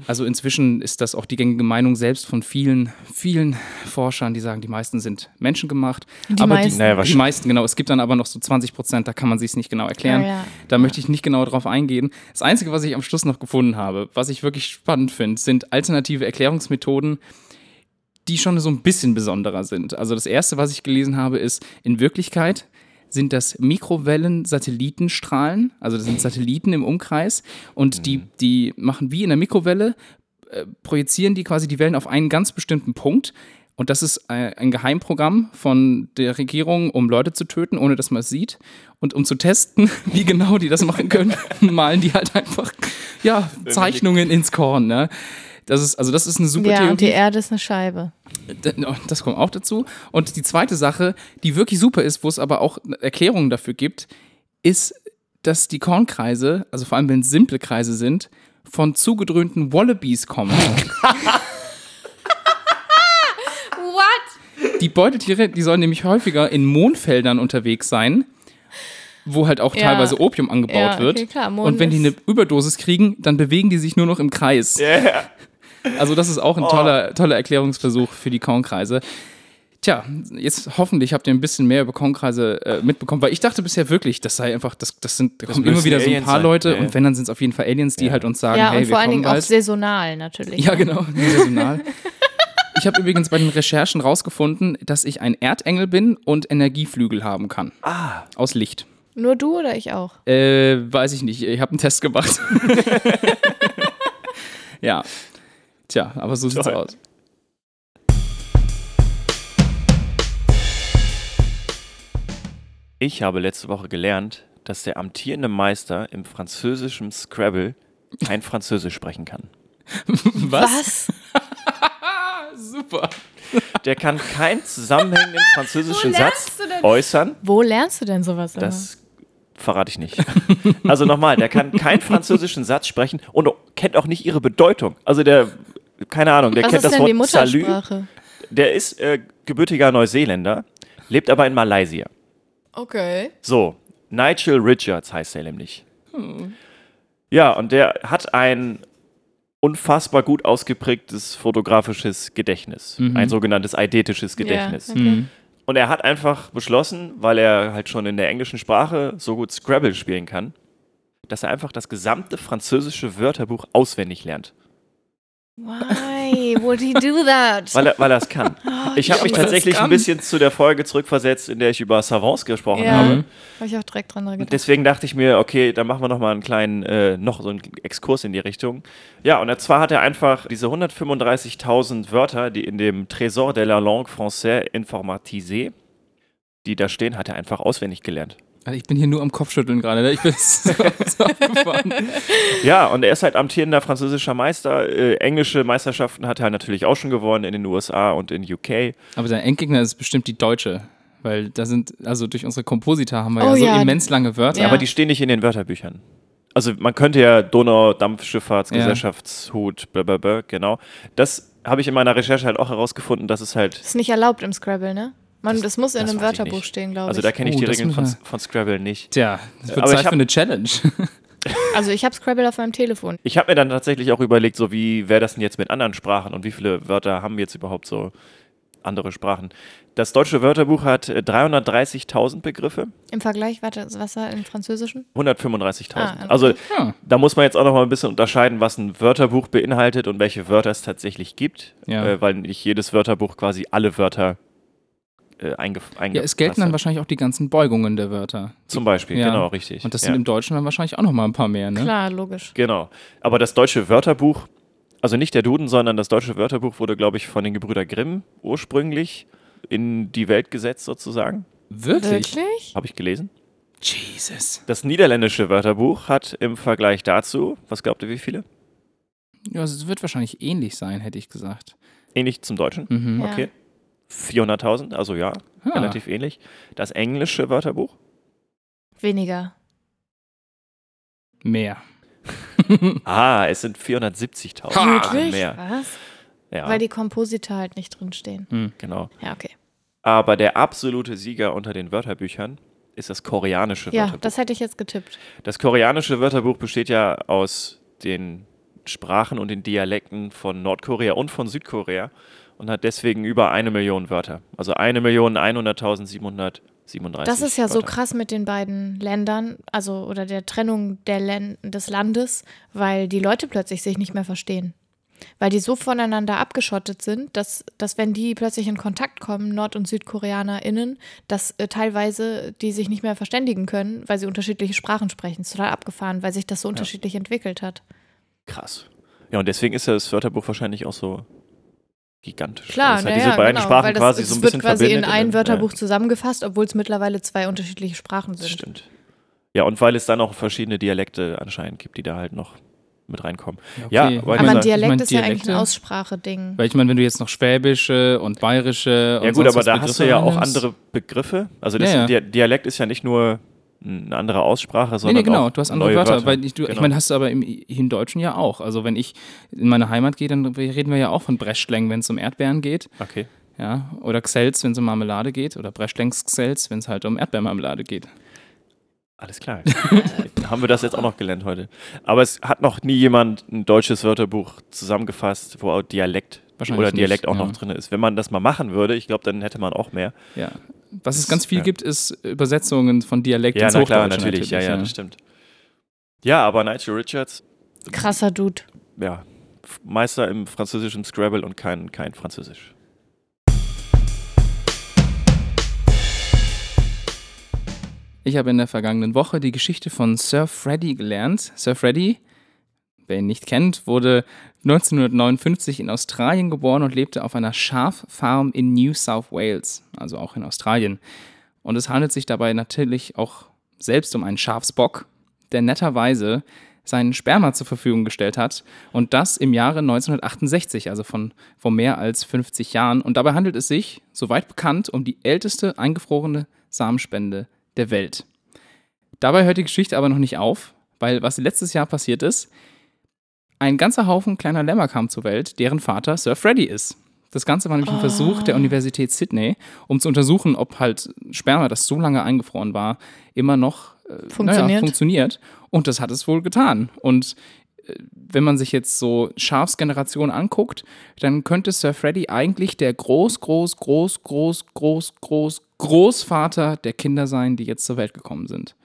Also inzwischen ist das auch die gängige Meinung selbst von vielen, vielen Forschern, die sagen, die meisten sind menschengemacht. Die aber meisten. Die, Naja, die meisten, genau. Es gibt dann aber noch so 20 Prozent, da kann man sich es nicht genau erklären. Ja, ja. Da möchte ich nicht genau drauf eingehen. Das Einzige, was ich am Schluss noch gefunden habe, was ich wirklich spannend finde, sind alternative Erklärungsmethoden, die schon so ein bisschen besonderer sind. Also das erste, was ich gelesen habe, ist, in Wirklichkeit sind das Mikrowellen-Satellitenstrahlen, also das sind Satelliten im Umkreis und die, die machen wie in der Mikrowelle, äh, projizieren die quasi die Wellen auf einen ganz bestimmten Punkt. Und das ist ein Geheimprogramm von der Regierung, um Leute zu töten, ohne dass man es sieht. Und um zu testen, wie genau die das machen können, malen die halt einfach ja, Zeichnungen ins Korn. Ne? Das ist, also das ist eine super Ja, und die Theorie. Erde ist eine Scheibe. Das kommt auch dazu. Und die zweite Sache, die wirklich super ist, wo es aber auch Erklärungen dafür gibt, ist, dass die Kornkreise, also vor allem wenn es simple Kreise sind, von zugedröhnten Wallabies kommen. What? Die Beutetiere, die sollen nämlich häufiger in Mondfeldern unterwegs sein, wo halt auch Ja. teilweise Opium angebaut Ja, okay, wird. klar, Und wenn die eine Überdosis kriegen, dann bewegen die sich nur noch im Kreis. Ja. Also das ist auch ein Oh. toller, toller Erklärungsversuch für die Kornkreise. Tja, jetzt hoffentlich habt ihr ein bisschen mehr über Kornkreise äh, mitbekommen, weil ich dachte bisher wirklich, das sei einfach, das, das sind, da kommen immer wieder so ein paar sein. Leute Ja, ja. und wenn, dann sind es auf jeden Fall Aliens, die halt uns sagen, Ja, hey, und wir vor allen kommen Dingen auch saisonal natürlich. Ja, ne? genau, saisonal. Ich habe übrigens bei den Recherchen rausgefunden, dass ich ein Erdengel bin und Energieflügel haben kann. Ah, Aus Licht. Nur du oder ich auch? Äh, weiß ich nicht. Ich habe einen Test gemacht. ja. Tja, aber so sieht's Toll. aus. ich habe letzte Woche gelernt, dass der amtierende Meister im französischen Scrabble kein Französisch sprechen kann. Was? Super. Der kann keinen zusammenhängenden französischen Satz äußern. Wo lernst du denn sowas immer? Das verrate ich nicht. Also nochmal, der kann keinen französischen Satz sprechen und kennt auch nicht ihre Bedeutung. Also der, keine Ahnung, der Was kennt ist das denn die Wort Salü. Muttersprache? Der ist äh, gebürtiger Neuseeländer, lebt aber in Malaysia. Okay. So, Nigel Richards heißt er nämlich. Ja, und der hat ein unfassbar gut ausgeprägtes fotografisches Gedächtnis. Ein sogenanntes eidetisches Gedächtnis. Ja, okay. Mhm. Und er hat einfach beschlossen, weil er halt schon in der englischen Sprache so gut Scrabble spielen kann, dass er einfach das gesamte französische Wörterbuch auswendig lernt. Why would he do that? Weil er, weil er es kann. Ich habe mich tatsächlich ein bisschen zu der Folge zurückversetzt, in der ich über Savants gesprochen ja, habe. habe ich auch direkt dran gedacht. Deswegen dachte ich mir, okay, dann machen wir noch mal einen kleinen, äh, noch so einen Exkurs in die Richtung. Ja, und zwar hat er einfach diese 135.000 Wörter, die in dem Trésor de la langue française informatisée, die da stehen, hat er einfach auswendig gelernt. Also ich bin hier nur am Kopfschütteln gerade. Ne? Ich bin so, so aufgefahren. Ja, und er ist halt amtierender französischer Meister. Äh, englische Meisterschaften hat er natürlich auch schon gewonnen in den USA und in UK. Aber sein Endgegner ist bestimmt die Deutsche. Weil da sind, also durch unsere Komposita haben wir Oh ja so ja, immens lange Wörter. Ja. Aber die stehen nicht in den Wörterbüchern. Also man könnte ja Donau-Dampfschifffahrtsgesellschaftshut, blablabla, genau. Das habe ich in meiner Recherche halt auch herausgefunden, dass es halt, Das ist nicht erlaubt im Scrabble, ne? Man, das, Das- muss in das einem Wörterbuch stehen, glaube also ich. da kenne ich Oh, die Regeln von, von Scrabble nicht. Tja, das wird Aber Zeit ich für eine Challenge. also ich habe Scrabble auf meinem Telefon. Ich habe mir dann tatsächlich auch überlegt, so wie wäre das denn jetzt mit anderen Sprachen und wie viele Wörter haben jetzt überhaupt so andere Sprachen. Das deutsche Wörterbuch hat äh, 330.000 Begriffe, Im Vergleich, warte, was war im Französischen? 135.000. Ah, okay. Also Ja. da muss man jetzt auch noch mal ein bisschen unterscheiden, was ein Wörterbuch beinhaltet und welche Wörter es tatsächlich gibt, Ja. äh, weil nicht jedes Wörterbuch quasi alle Wörter äh, ja, es gelten dann wahrscheinlich auch die ganzen Beugungen der Wörter. Zum Beispiel, Ja. genau, richtig. Und das ja. sind im Deutschen dann wahrscheinlich auch noch mal ein paar mehr, ne? Klar, logisch. Genau. Aber das deutsche Wörterbuch, also nicht der Duden, sondern das deutsche Wörterbuch wurde, glaube ich, von den Gebrüder Grimm ursprünglich in die Welt gesetzt, sozusagen. Wirklich? Wirklich? Habe ich gelesen. Jesus. Das niederländische Wörterbuch hat im Vergleich dazu, was glaubt ihr, wie viele? Ja, es wird wahrscheinlich ähnlich sein, hätte ich gesagt. Ähnlich zum Deutschen. Mhm. Ja. Okay. 400.000, also ja, Ah. relativ ähnlich. Das englische Wörterbuch, Weniger. Mehr. ah, es sind 470.000. Ha! Wirklich? Mehr. Was? Ja, Weil die Komposita halt nicht drinstehen. genau. Ja, okay. Aber der absolute Sieger unter den Wörterbüchern ist das koreanische Ja, Wörterbuch. das hätte ich jetzt getippt. Das koreanische Wörterbuch besteht ja aus den Sprachen und den Dialekten von Nordkorea und von Südkorea und hat deswegen über eine Million Wörter. Also eine Million 100.737. Das ist ja so Wörter. krass mit den beiden Ländern, also oder der Trennung der Län des Landes, weil die Leute plötzlich sich nicht mehr verstehen. Weil die so voneinander abgeschottet sind, dass, dass wenn die plötzlich in Kontakt kommen, Nord- und SüdkoreanerInnen, dass äh, teilweise die sich nicht mehr verständigen können, weil sie unterschiedliche Sprachen sprechen. Das ist total abgefahren, weil sich das so unterschiedlich entwickelt hat. Krass. Ja, und deswegen ist das Wörterbuch wahrscheinlich auch so gigantisch. Klar, weil es halt na diese ja, beiden genau, Sprachen weil das, quasi es so ein wird bisschen quasi in verbindet. ein den- Wörterbuch Ja, zusammengefasst, obwohl es mittlerweile zwei unterschiedliche Sprachen das sind. stimmt. Ja, und weil es dann auch verschiedene Dialekte anscheinend gibt, die da halt noch mit reinkommen. Ja, okay. aber Aber Ich ein meine, Dialekt meine, ist ja eigentlich ein Ausspracheding. Weil ich meine, wenn du jetzt noch Schwäbische und Bayerische und Ja gut, sonst aber da hast du ja auch andere Begriffe. Also das Ja, ja. Dia- Dialekt ist ja nicht nur eine andere Aussprache, Nee, sondern nee, genau, auch du hast andere neue Wörter. Weil ich, du, ich Genau. meine, hast du aber im, im Deutschen ja auch. Also wenn ich in meine Heimat gehe, dann reden wir ja auch von Breschleng, wenn es um Erdbeeren geht. Okay. Ja, oder Xels, wenn es um Marmelade geht. Oder Breschlengs Xels, wenn es halt um Erdbeermarmelade geht. Alles klar. Dann haben wir das jetzt auch noch gelernt heute. Aber es hat noch nie jemand ein deutsches Wörterbuch zusammengefasst, wo auch Dialekt Wahrscheinlich oder Dialekt nicht, auch ja. noch drin ist. Wenn man das mal machen würde, ich glaube, dann hätte man auch mehr. Ja. Was es ganz viel ja. gibt, ist Übersetzungen von Dialekt Ja, ins na klar, Hochdeutsche natürlich. Ja, ja, ja. das stimmt. Ja, aber Nigel Richards, Krasser Dude. ja, Meister im französischen Scrabble und kein, kein Französisch. Ich habe in der vergangenen Woche die Geschichte von Sir Freddy gelernt. Sir Freddy, wer ihn nicht kennt, wurde 1959 in Australien geboren und lebte auf einer Schaffarm in New South Wales, also auch in Australien. Und es handelt sich dabei natürlich auch selbst um einen Schafsbock, der netterweise seinen Sperma zur Verfügung gestellt hat. Und das im Jahre 1968, also von vor mehr als 50 Jahren. Und dabei handelt es sich, soweit bekannt, um die älteste eingefrorene Samenspende der Welt. Dabei hört die Geschichte aber noch nicht auf, weil was letztes Jahr passiert ist, ein ganzer Haufen kleiner Lämmer kam zur Welt, deren Vater Sir Freddy ist. Das Ganze war nämlich ein Versuch der Universität Sydney, um zu untersuchen, ob halt Sperma, das so lange eingefroren war, immer noch äh, Funktioniert. Naja, funktioniert. Und das hat es wohl getan. Und äh, wenn man sich jetzt so Schafsgeneration anguckt, dann könnte Sir Freddy eigentlich der Groß, Groß, Groß, Groß, Groß, Groß, Großvater der Kinder sein, die jetzt zur Welt gekommen sind.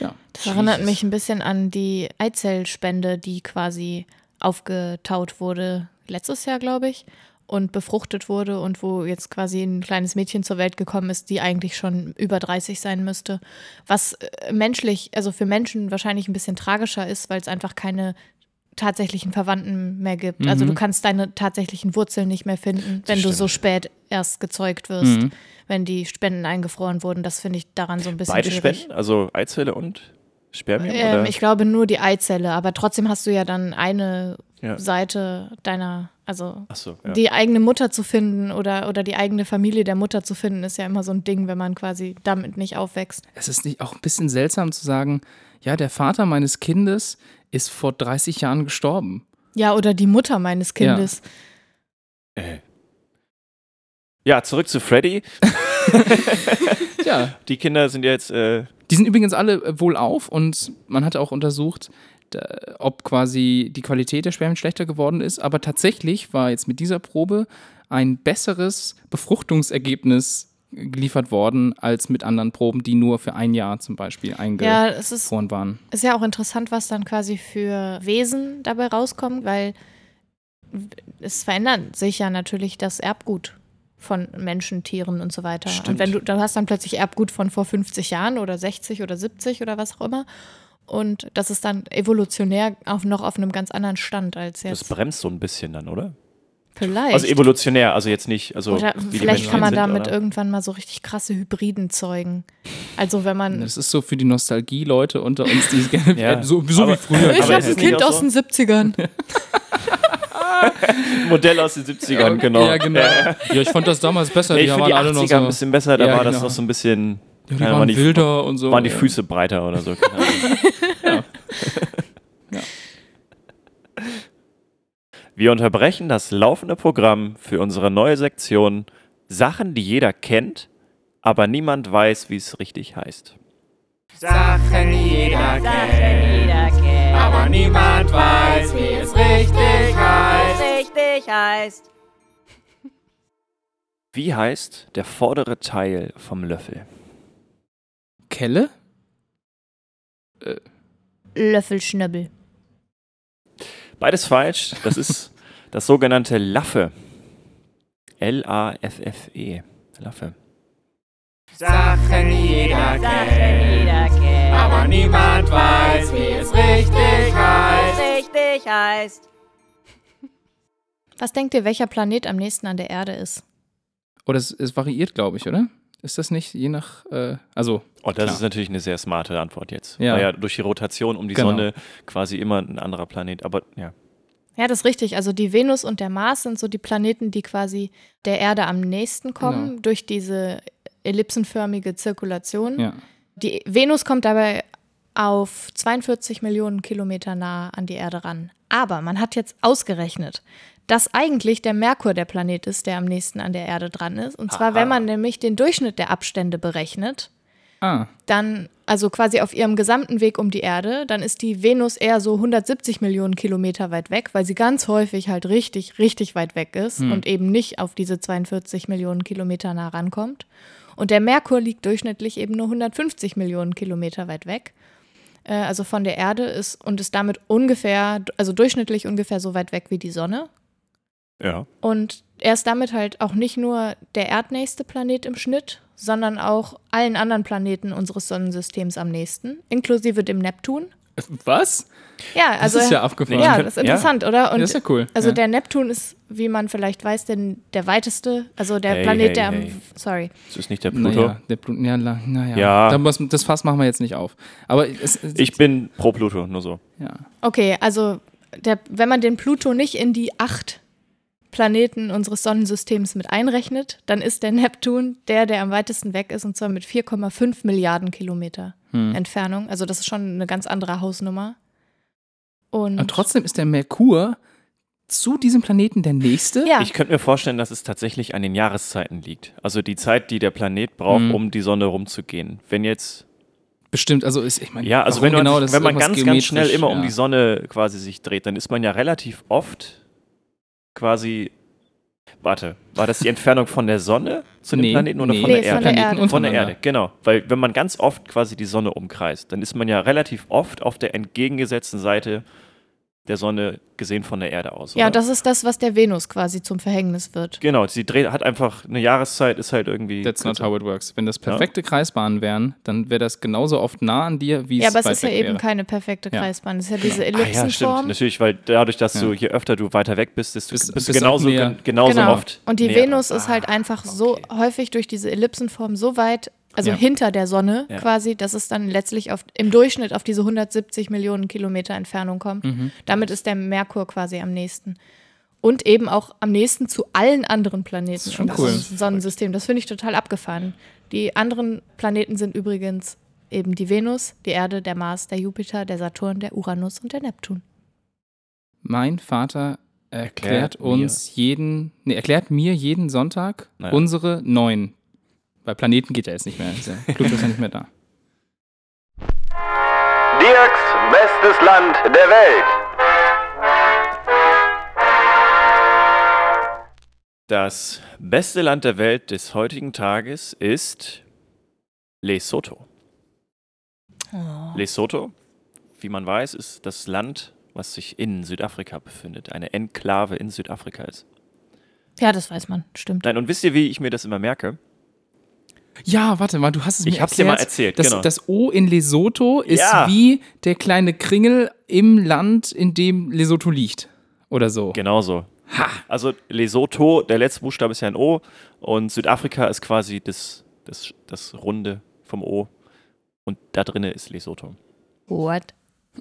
Ja. Das erinnert mich ein bisschen an die Eizellspende, die quasi aufgetaut wurde letztes Jahr, glaube ich, und befruchtet wurde und wo jetzt quasi ein kleines Mädchen zur Welt gekommen ist, die eigentlich schon über 30 sein müsste. Was äh, menschlich, also für Menschen wahrscheinlich ein bisschen tragischer ist, weil es einfach keine tatsächlichen Verwandten mehr gibt. Also Mhm. du kannst deine tatsächlichen Wurzeln nicht mehr finden, wenn du so spät erst gezeugt wirst, Mhm. wenn die Spenden eingefroren wurden. Das finde ich daran so ein bisschen Beide schwierig. Spenden, also Eizelle und Spermien? Ähm, oder? ich glaube nur die Eizelle, aber trotzdem hast du ja dann eine Ja. Seite deiner, also Achso, ja. die eigene Mutter zu finden oder, oder die eigene Familie der Mutter zu finden, ist ja immer so ein Ding, wenn man quasi damit nicht aufwächst. Es ist nicht auch ein bisschen seltsam zu sagen, ja, der Vater meines Kindes ist vor 30 Jahren gestorben. Ja, oder die Mutter meines Kindes. Äh. Ja, zurück zu Freddy. Ja, Die Kinder sind jetzt, äh, Die sind übrigens alle äh, wohlauf und man hat auch untersucht, ob quasi die Qualität der Spermien schlechter geworden ist. Aber tatsächlich war jetzt mit dieser Probe ein besseres Befruchtungsergebnis geliefert worden als mit anderen Proben, die nur für ein Jahr zum Beispiel Ja, eingefroren es ist, waren. ist ja auch interessant, was dann quasi für Wesen dabei rauskommt, weil es verändert sich ja natürlich das Erbgut von Menschen, Tieren und so weiter. Und Stimmt. wenn du, du hast dann plötzlich Erbgut von vor 50 Jahren oder 60 oder 70 oder was auch immer. Und das ist dann evolutionär auch noch auf einem ganz anderen Stand als das jetzt. bremst so ein bisschen dann, oder? Vielleicht. Also evolutionär, also jetzt nicht, also oder wie die vielleicht kann man sind, damit oder? irgendwann mal so richtig krasse Hybriden zeugen. Also wenn man. Das ist so für die Nostalgie-Leute unter uns, die es gerne Ja. so, so Aber- wie früher. ich habe ein Kind aus so? den 70ern. Modell aus den 70ern, genau. Ja, genau. Ja, ich fand das damals besser. Nee, die ich waren finde die alle 80er noch so. ein bisschen besser, da Ja, war das genau. noch so ein bisschen, ja, die waren waren die- wilder und so. waren die ja. Füße breiter oder so. Ja. Wir unterbrechen das laufende Programm für unsere neue Sektion Sachen, die jeder kennt, aber niemand weiß, wie es richtig heißt. Sachen, die jeder kennt, aber niemand weiß, wie es richtig heißt. richtig heißt. Wie heißt der vordere Teil vom Löffel? Kelle? Löffelschnöbbel. Beides falsch. Das ist das sogenannte Laffe. L-A-F-F-E. Laffe. Sachen, jeder Sachen kennt, aber niemand weiß, wie es richtig heißt. richtig heißt. Was denkt ihr, welcher Planet am nächsten an der Erde ist? Oder es, es variiert, glaube ich, oder? Ist das nicht je nach, äh, also, Oh, das Klar. ist natürlich eine sehr smarte Antwort jetzt. Ja. Weil ja durch die Rotation um die Genau. Sonne quasi immer ein anderer Planet. Aber ja. Ja, das ist richtig. Also die Venus und der Mars sind so die Planeten, die quasi der Erde am nächsten kommen Genau. durch diese ellipsenförmige Zirkulation. ja. Die Venus kommt dabei auf 42 Millionen Kilometer nah an die Erde ran. Aber man hat jetzt ausgerechnet, dass eigentlich der Merkur der Planet ist, der am nächsten an der Erde dran ist. Und zwar, Aha. wenn man nämlich den Durchschnitt der Abstände berechnet, Ah, dann, also quasi auf ihrem gesamten Weg um die Erde, dann ist die Venus eher so 170 Millionen Kilometer weit weg, weil sie ganz häufig halt richtig, richtig weit weg ist und eben nicht auf diese 42 Millionen Kilometer nah rankommt. Und der Merkur liegt durchschnittlich eben nur 150 Millionen Kilometer weit weg. Äh, also von der Erde ist und ist damit ungefähr, also durchschnittlich ungefähr so weit weg wie die Sonne. Ja. Und er ist damit halt auch nicht nur der erdnächste Planet im Schnitt, sondern auch allen anderen Planeten unseres Sonnensystems am nächsten, inklusive dem Neptun. Was? Ja, also das ist ja abgefahren. ja, das ist interessant, oder? Und das ist ja cool. also ja. der Neptun ist, wie man vielleicht weiß, denn der weiteste, also der Hey, Planet, hey, der am, hey. sorry, Das ist nicht der Pluto. Naja, der Pluto, ja, naja. Ja. Da muss, das Fass machen wir jetzt nicht auf. Aber es, es, Ich bin pro Pluto, nur so. ja. Okay, also der, wenn man den Pluto nicht in die acht Planeten unseres Sonnensystems mit einrechnet, dann ist der Neptun der, der am weitesten weg ist, und zwar mit 4,5 Milliarden Kilometer Hm. Entfernung. Also das ist schon eine ganz andere Hausnummer. Und Und trotzdem ist der Merkur zu diesem Planeten der nächste. ja, Ich könnte mir vorstellen, dass es tatsächlich an den Jahreszeiten liegt. Also die Zeit, die der Planet braucht, Mhm. um die Sonne rumzugehen. Wenn jetzt, Bestimmt, also ist, ich meine, ja, also wenn, man, genau, sich, das wenn man irgendwas ganz, ganz schnell immer um ja. die Sonne quasi sich dreht, dann ist man ja relativ oft quasi, warte, war das die Entfernung von der Sonne zu dem Nee, Planeten oder nee, von Nee, der von Erde? der Erde. und Von der. Erde, genau. Weil wenn man ganz oft quasi die Sonne umkreist, dann ist man ja relativ oft auf der entgegengesetzten Seite der Sonne gesehen von der Erde aus. ja, oder? das ist das, was der Venus quasi zum Verhängnis wird. Genau, sie dreht, hat einfach eine Jahreszeit, ist halt irgendwie. That's not how it works. Wenn das perfekte Kreisbahnen wären, dann wäre das genauso oft nah an dir, wie Ja, es aber es ist ja weg eben wäre. keine perfekte Ja. Kreisbahn. Es ist ja diese Ah, ja, stimmt. Ellipsenform. Natürlich, weil dadurch, dass du Ja. je öfter du weiter weg bist, desto Bist- bist, bist du genauso, genauso genau. oft. Und die näher Venus ist halt einfach so häufig durch diese Ellipsenform so weit, also Ja. hinter der Sonne Ja. quasi, dass es dann letztlich auf, im Durchschnitt auf diese 170 Millionen Kilometer Entfernung kommt. Mhm. Damit ist der Merkur quasi am nächsten. Und eben auch am nächsten zu allen anderen Planeten ist schon im cool. Sonnensystem. Das finde ich total abgefahren. Die anderen Planeten sind übrigens eben die Venus, die Erde, der Mars, der Jupiter, der Saturn, der Uranus und der Neptun. Mein Vater erklärt Erklärt uns jeden, nee, erklärt mir jeden Sonntag Naja. unsere neun. Bei Planeten geht er jetzt nicht mehr. Ja, Pluto ist ja nicht mehr da. Dirks bestes Land der Welt. Das beste Land der Welt des heutigen Tages ist Lesotho. Lesotho, wie man weiß, ist das Land, was sich in Südafrika befindet. Eine Enklave in Südafrika ist. Ja, das weiß man, stimmt. Nein, und wisst ihr, wie ich mir das immer merke? Ja, warte mal, du hast es Ich mir hab's dir erklärt. mal erzählt, das, genau. Das O in Lesotho ist Ja. wie der kleine Kringel im Land, in dem Lesotho liegt. Oder so. Genauso. Also Lesotho, der letzte Buchstabe ist ja ein O und Südafrika ist quasi das, das, das Runde vom O. Und da drinne ist Lesotho. What?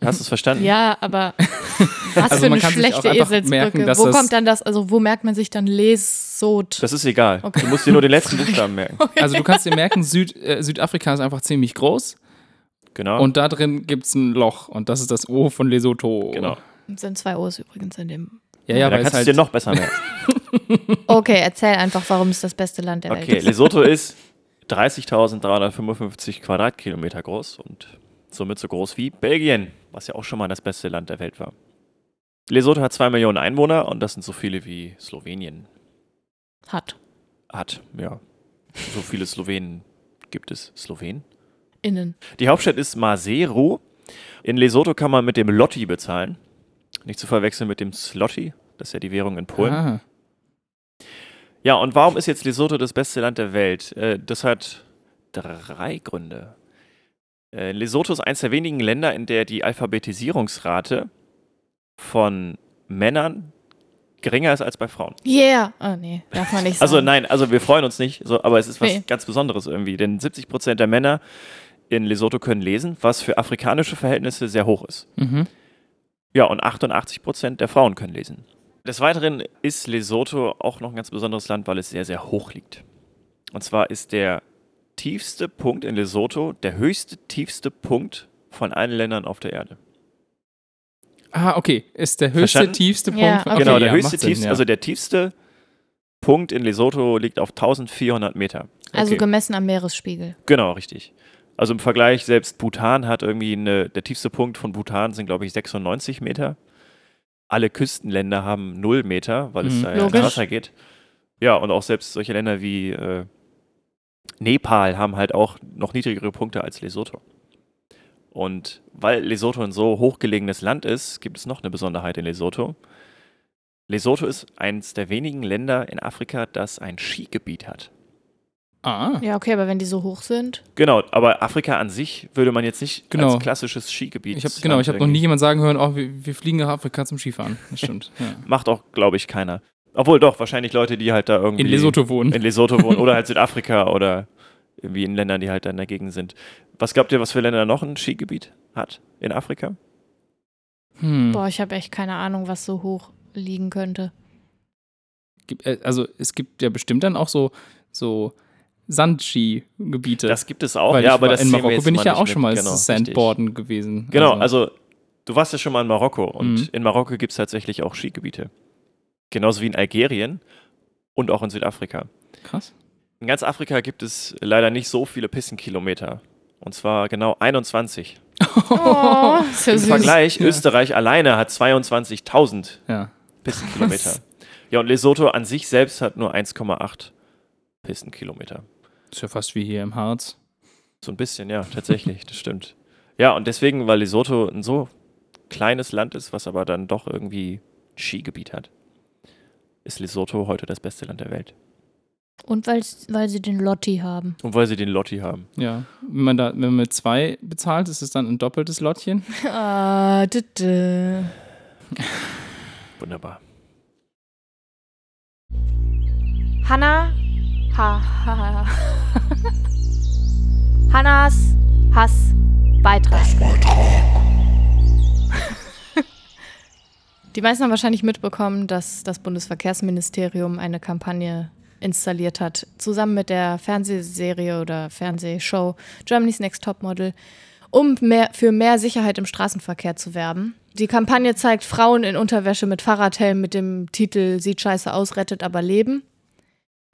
Hast du es verstanden? Ja, aber was Also für man eine schlechte Eselsbrücke. merken, wo das- kommt dann das, also wo merkt man sich dann Lesot? Das ist egal. Du musst dir nur den letzten Buchstaben merken. Also du kannst dir merken, Süd, äh, Südafrika ist einfach ziemlich groß Genau. und da drin gibt es ein Loch und das ist das O von Lesotho. genau. sind zwei O's übrigens in dem. Ja, ja, Ja, da kannst du halt dir noch besser merken. Okay, erzähl einfach, warum es das beste Land der Welt Okay, ist. Lesotho ist 30.355 Quadratkilometer groß und somit so groß wie Belgien, was ja auch schon mal das beste Land der Welt war. Lesotho hat zwei Millionen Einwohner und das sind so viele wie Slowenien Hat. hat. Ja, so viele Slowenen gibt es. Slowenen? Innen. Die Hauptstadt ist Maseru. In Lesotho kann man mit dem Lotti bezahlen. Nicht zu verwechseln mit dem Slotty. Das ist ja die Währung in Polen. Ah, Ja, und warum ist jetzt Lesotho das beste Land der Welt? Äh, das hat drei Gründe. Äh, Lesotho ist eines der wenigen Länder, in der die Alphabetisierungsrate von Männern geringer ist als bei Frauen. Yeah. Oh nee, darf man nicht sagen. Also nein, also wir freuen uns nicht, so, aber es ist was Nee. ganz Besonderes irgendwie, denn 70 Prozent der Männer in Lesotho können lesen, was für afrikanische Verhältnisse sehr hoch ist. mhm. Ja, und 88 Prozent der Frauen können lesen. Des Weiteren ist Lesotho auch noch ein ganz besonderes Land, weil es sehr, sehr hoch liegt. Und zwar ist der tiefste Punkt in Lesotho der höchste, tiefste Punkt von allen Ländern auf der Erde. Ah, okay. Ist der höchste, Verstanden? tiefste Punkt. Ja, okay. genau, der ja, höchste, macht Sinn, tiefste, ja. also der tiefste Punkt in Lesotho liegt auf 1400 Meter. also okay. gemessen am Meeresspiegel. Genau, richtig. Also im Vergleich, selbst Bhutan hat irgendwie eine, der tiefste Punkt von Bhutan sind, glaube ich, 96 Meter. Alle Küstenländer haben 0 Meter, weil es Mhm. da ja ins. Wasser geht. Ja, und auch selbst solche Länder wie äh, Nepal haben halt auch noch niedrigere Punkte als Lesotho. Und weil Lesotho ein so hochgelegenes Land ist, gibt es noch eine Besonderheit in Lesotho. Lesotho ist eines der wenigen Länder in Afrika, das ein Skigebiet hat. Ah, Ja, okay, aber wenn die so hoch sind. Genau, aber Afrika an sich würde man jetzt nicht Genau. als klassisches Skigebiet. ich habe genau, ich habe noch nie jemand sagen hören, oh, wir, wir fliegen nach Afrika zum Skifahren. Das stimmt. Ja. Macht auch, glaube ich, keiner. Obwohl doch, wahrscheinlich Leute, die halt da irgendwie. In Lesotho wohnen. In Lesotho wohnen oder halt Südafrika oder irgendwie in Ländern, die halt da in der Gegend sind. Was glaubt ihr, was für Länder noch ein Skigebiet hat in Afrika? Hm. Boah, ich habe echt keine Ahnung, was so hoch liegen könnte. Äh, Also es gibt ja bestimmt dann auch so, so Sandski-Gebiete. Das gibt es auch, Weil ja, aber das in Marokko jetzt bin ich ja auch schon mal Genau, richtig. Sandboarden gewesen. Genau, also du warst ja schon mal in Marokko und Mhm. in Marokko gibt es tatsächlich auch Skigebiete. Genauso wie in Algerien und auch in Südafrika. krass. In ganz Afrika gibt es leider nicht so viele Pissenkilometer. Und zwar genau 21. Oh, ist ja Im süß. Vergleich, Ja. Österreich alleine hat 22.000 Ja. Pissenkilometer. Ja, und Lesotho an sich selbst hat nur 1,8 Pissenkilometer. Ist ja fast wie hier im Harz. So ein bisschen, ja, tatsächlich, das stimmt. Ja, und deswegen, weil Lesotho ein so kleines Land ist, was aber dann doch irgendwie ein Skigebiet hat, ist Lesotho heute das beste Land der Welt. Und weil, weil sie den Lotti haben. Und weil sie den Lotti haben. Ja. Wenn man da, wenn man mit zwei bezahlt, ist es dann ein doppeltes Lottchen. Ah, düdü. Wunderbar. Hanna. Ha, ha, ha. Hannas Hass Beitrag. Die meisten haben wahrscheinlich mitbekommen, dass das Bundesverkehrsministerium eine Kampagne installiert hat, zusammen mit der Fernsehserie oder Fernsehshow Germany's Next Topmodel, um mehr, für mehr Sicherheit im Straßenverkehr zu werben. Die Kampagne zeigt Frauen in Unterwäsche mit Fahrradhelm mit dem Titel Sieht scheiße aus, rettet aber Leben.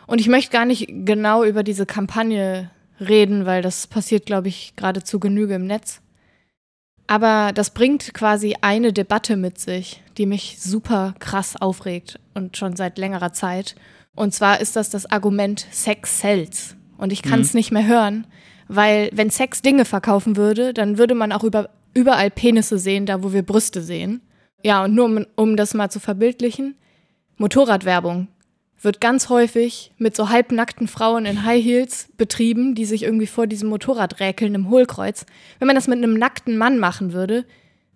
Und ich möchte gar nicht genau über diese Kampagne reden, weil das passiert, glaube ich, gerade zu Genüge im Netz. Aber das bringt quasi eine Debatte mit sich, die mich super krass aufregt und schon seit längerer Zeit. Und zwar ist das das Argument Sex sells. Und ich kann es nicht mehr hören, weil wenn Sex Dinge verkaufen würde, dann würde man auch über, überall Penisse sehen, da wo wir Brüste sehen. Ja, und nur um, um das mal zu verbildlichen, Motorradwerbung wird ganz häufig mit so halbnackten Frauen in High Heels betrieben, die sich irgendwie vor diesem Motorrad räkeln im Hohlkreuz. Wenn man das mit einem nackten Mann machen würde,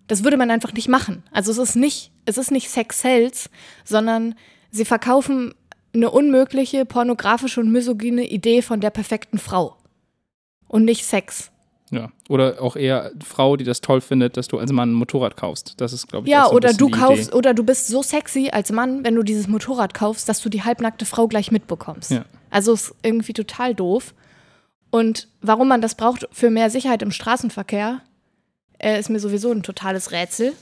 das würde man einfach nicht machen. Also es ist nicht, es ist nicht Sex Sells, sondern sie verkaufen eine unmögliche pornografische und misogyne Idee von der perfekten Frau. Und nicht Sex. Ja. Oder auch eher Frau, die das toll findet, dass du als Mann ein Motorrad kaufst. Das ist, glaube ich, Ja, auch so oder du die kaufst, Idee. oder du bist so sexy als Mann, wenn du dieses Motorrad kaufst, dass du die halbnackte Frau gleich mitbekommst. Ja. Also ist irgendwie total doof. Und warum man das braucht für mehr Sicherheit im Straßenverkehr, äh, ist mir sowieso ein totales Rätsel.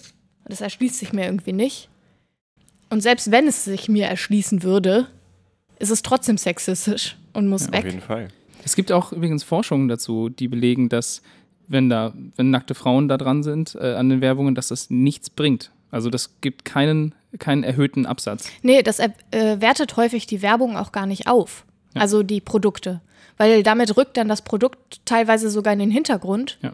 Das erschließt sich mir irgendwie nicht. Und selbst wenn es sich mir erschließen würde, ist es trotzdem sexistisch und muss Auf weg. jeden Fall. Es gibt auch übrigens Forschungen dazu, die belegen, dass wenn da, wenn nackte Frauen da dran sind äh, an den Werbungen, dass das nichts bringt. Also das gibt keinen, keinen erhöhten Absatz. Nee, das äh, wertet häufig die Werbung auch gar nicht auf. Ja. Also die Produkte. Weil damit rückt dann das Produkt teilweise sogar in den Hintergrund. Ja.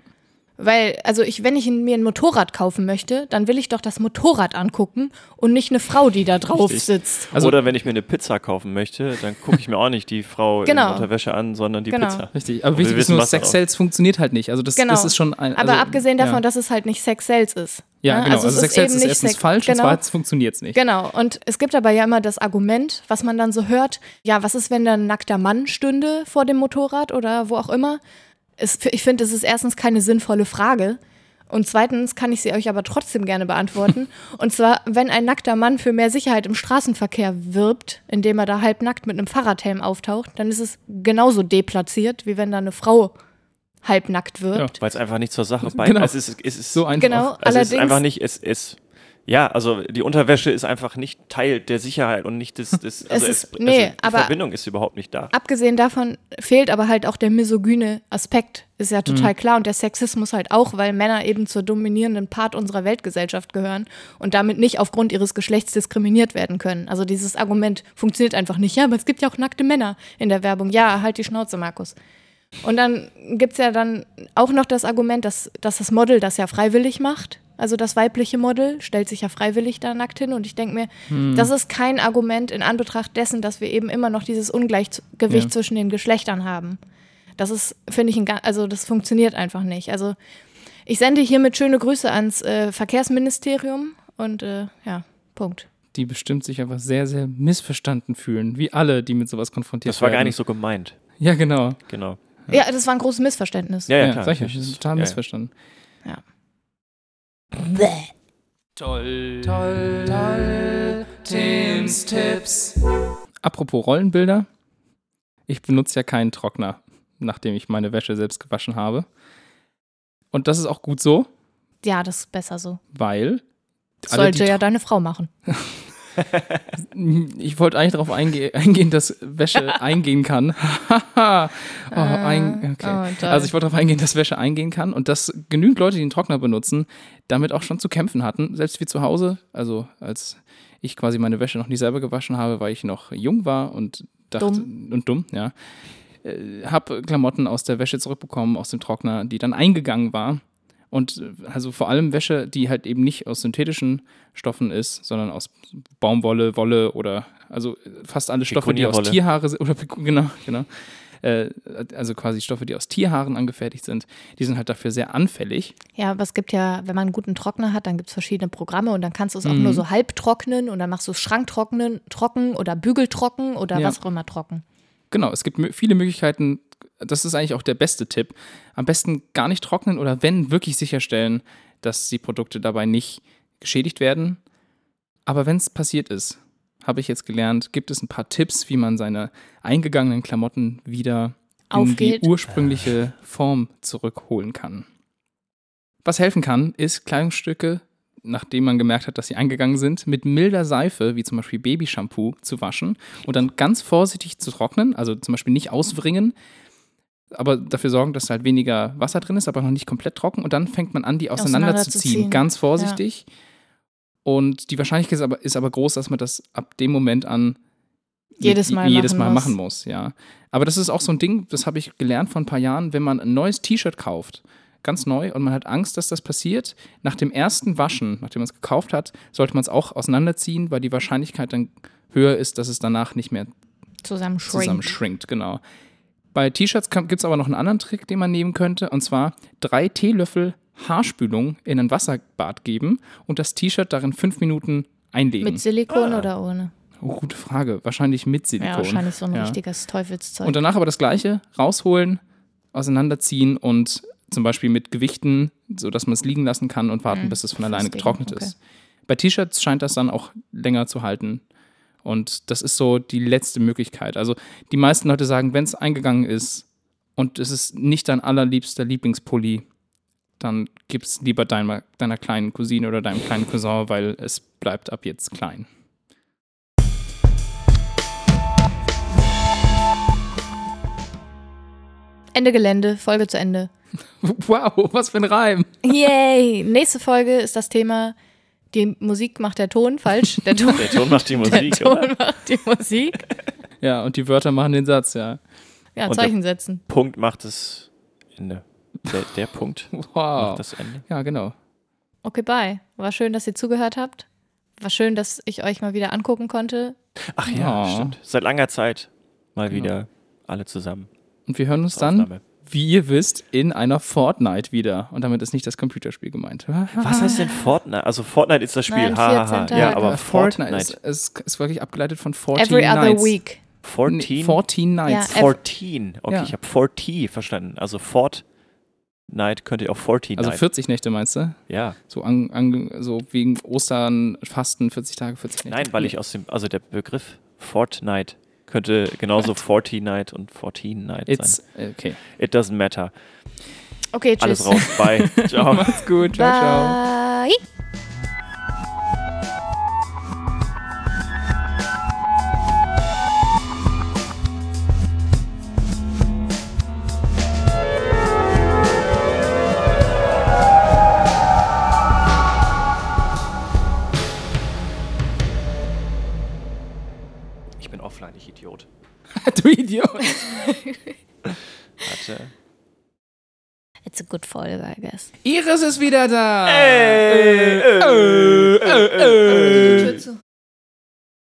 Weil, also ich, wenn ich mir ein Motorrad kaufen möchte, dann will ich doch das Motorrad angucken und nicht eine Frau, die da drauf Richtig. sitzt. Also- Oder wenn ich mir eine Pizza kaufen möchte, dann gucke ich mir auch nicht die Frau Genau. in Unterwäsche an, sondern die Genau. Pizza. Richtig. Aber Und wir wichtig ist wissen, nur, was Sex Sales funktioniert halt nicht. Also das, Genau. das ist schon ein. Aber also, abgesehen davon, ja. dass es halt nicht Sex Sales ist. Ja, ne? genau. Also Also, Sex ist Sales eben ist nicht erstens Sex- falsch und genau. zweitens funktioniert es nicht. Genau, und es gibt aber ja immer das Argument, was man dann so hört, ja, was ist, wenn da ein nackter Mann stünde vor dem Motorrad oder wo auch immer? Es, ich finde, es ist erstens keine sinnvolle Frage. Und zweitens kann ich sie euch aber trotzdem gerne beantworten. und zwar, wenn ein nackter Mann für mehr Sicherheit im Straßenverkehr wirbt, indem er da halbnackt mit einem Fahrradhelm auftaucht, dann ist es genauso deplatziert, wie wenn da eine Frau halbnackt wirbt. Weil es einfach nicht zur Sache bei Genau. Es ist, es ist So einfach. Genau, Also es allerdings. ist einfach nicht, es ist, ja, also die Unterwäsche ist einfach nicht Teil der Sicherheit und nicht des, des also Es ist- es, nee, also die aber- Verbindung ist überhaupt nicht da. Abgesehen davon fehlt aber halt auch der misogyne Aspekt. Ist ja total klar. Und der Sexismus halt auch, weil Männer eben zur dominierenden Part unserer Weltgesellschaft gehören und damit nicht aufgrund ihres Geschlechts diskriminiert werden können. Also dieses Argument funktioniert einfach nicht. Ja, aber es gibt ja auch nackte Männer in der Werbung. Ja, halt die Schnauze, Markus. Und dann gibt es ja dann auch noch das Argument, dass, dass das Model das ja freiwillig macht. Also das weibliche Model stellt sich ja freiwillig da nackt hin und ich denke mir, Hm. das ist kein Argument in Anbetracht dessen, dass wir eben immer noch dieses Ungleichgewicht Ja. zwischen den Geschlechtern haben. Das ist, finde ich, ein, also das funktioniert einfach nicht. Also ich sende hiermit schöne Grüße ans äh, Verkehrsministerium und äh, ja, Punkt. Die bestimmt sich einfach sehr, sehr missverstanden fühlen. Wie alle, die mit sowas konfrontiert Das war werden. gar nicht so gemeint. Ja, genau. Genau. Ja, das war ein großes Missverständnis. Ja, ja, Ja, klar. sag ich das ist total Ja, ja. missverstanden. Ja. Toll. Toll. Toll. Tims Tipps. Apropos Rollenbilder. Ich benutze ja keinen Trockner, nachdem ich meine Wäsche selbst gewaschen habe. Und das ist auch gut so, Ja, das ist besser so. weil sollte ja deine Frau machen. ich wollte eigentlich darauf einge eingehen, dass Wäsche eingehen kann. Oh, ein, okay. oh. Also ich wollte darauf eingehen, dass Wäsche eingehen kann und dass genügend Leute, die den Trockner benutzen, damit auch schon zu kämpfen hatten. Selbst wie zu Hause, also als ich quasi meine Wäsche noch nie selber gewaschen habe, weil ich noch jung war und dachte Dumm. und dumm, ja. Äh, habe Klamotten aus der Wäsche zurückbekommen, aus dem Trockner, die dann eingegangen war. Und äh, also vor allem Wäsche, die halt eben nicht aus synthetischen Stoffen ist, sondern aus Baumwolle, Wolle oder also äh, fast alle Stoffe, die aus. Tierhaare sind, oder genau, genau. Äh, also quasi Stoffe, die aus Tierhaaren angefertigt sind, die sind halt dafür sehr anfällig. Ja, aber es gibt ja, wenn man einen guten Trockner hat, dann gibt es verschiedene Programme und dann kannst du es auch Mhm. nur so halb trocknen und dann machst du es schranktrocknen, trocken oder bügeltrocken oder Ja. was auch immer trocken. Genau, es gibt viele Möglichkeiten. Das ist eigentlich auch der beste Tipp. Am besten gar nicht trocknen oder wenn wirklich sicherstellen, dass die Produkte dabei nicht geschädigt werden. Aber wenn es passiert ist, habe ich jetzt gelernt, gibt es ein paar Tipps, wie man seine eingegangenen Klamotten wieder in Aufgeht. die ursprüngliche Form zurückholen kann. Was helfen kann, ist Kleidungsstücke, nachdem man gemerkt hat, dass sie eingegangen sind, mit milder Seife, wie zum Beispiel Babyshampoo, zu waschen und dann ganz vorsichtig zu trocknen, also zum Beispiel nicht auswringen, aber dafür sorgen, dass halt weniger Wasser drin ist, aber noch nicht komplett trocken und dann fängt man an, die auseinanderzuziehen, Auseinanderzuziehen. ganz vorsichtig. Und die Wahrscheinlichkeit ist aber, ist aber groß, dass man das ab dem Moment an Jedes Mal jedes machen Mal muss. machen muss, ja. Aber das ist auch so ein Ding, das habe ich gelernt vor ein paar Jahren, wenn man ein neues T-Shirt kauft, ganz neu, und man hat Angst, dass das passiert, nach dem ersten Waschen, nachdem man es gekauft hat, sollte man es auch auseinanderziehen, weil die Wahrscheinlichkeit dann höher ist, dass es danach nicht mehr Zusammen zusammen schrinkt, genau. Bei T-Shirts gibt es aber noch einen anderen Trick, den man nehmen könnte, und zwar drei Teelöffel Haarspülung in ein Wasserbad geben und das T-Shirt darin fünf Minuten einlegen. Mit Silikon oder ohne? oh, gute Frage. Wahrscheinlich mit Silikon. Ja, wahrscheinlich so ein Ja. richtiges Teufelszeug. Und danach aber das gleiche, rausholen, auseinanderziehen und zum Beispiel mit Gewichten, sodass man es liegen lassen kann und warten, Mhm. bis es von alleine getrocknet okay. ist. Bei T-Shirts scheint das dann auch länger zu halten. Und das ist so die letzte Möglichkeit. Also die meisten Leute sagen, wenn es eingegangen ist und es ist nicht dein allerliebster Lieblingspulli, dann gib es lieber deiner, deiner kleinen Cousine oder deinem kleinen Cousin, weil es bleibt ab jetzt klein. Ende Gelände, Folge zu Ende. Wow, was für ein Reim. Yay! Nächste Folge ist das Thema, die Musik macht der Ton, falsch. Der Ton, Der Ton macht die der Musik, oder? Ton macht die Musik. Ja, und die Wörter machen den Satz, ja. Ja, Und der- Zeichen setzen. Punkt macht das Ende. Der, der Punkt Wow. macht das Ende. Ja, genau. Okay, bye. War schön, dass ihr zugehört habt. War schön, dass ich euch mal wieder angucken konnte. Ach ja, Oh. stimmt. Seit langer Zeit mal Genau. wieder alle zusammen. Und wir hören uns dann, Aufnahme. Wie ihr wisst, in einer Fortnite wieder. Und damit ist nicht das Computerspiel gemeint. Was heißt denn Fortnite? Also Fortnite ist das Spiel. Nein, Hahaha. 14 Ja, Tage. aber Fortnite Fortnite. ist, ist, ist wirklich abgeleitet von 14 Every other Nights. week. 14? Nee, 14 Nights. Ja, 14. Okay, Ja. ich habe 40 verstanden. Also Fortnite könnte ja auch 14 Also Night. 40 Nächte meinst du? Ja. So, an, an, so wegen Ostern, Fasten, 40 Tage, 40 Nächte. Nein, weil ich aus dem, also der Begriff Fortnite könnte genauso 40 Night und 14 Night It's, sein. okay. It doesn't matter. Okay, tschüss. Alles raus. Bye. Ciao. Macht's gut. Ciao, ciao. Bye. Ich du Idiot. Warte. It's a good Folge, I guess. Iris ist wieder da. Ey, äh, äh, äh, äh, äh, äh, äh, äh, äh, äh,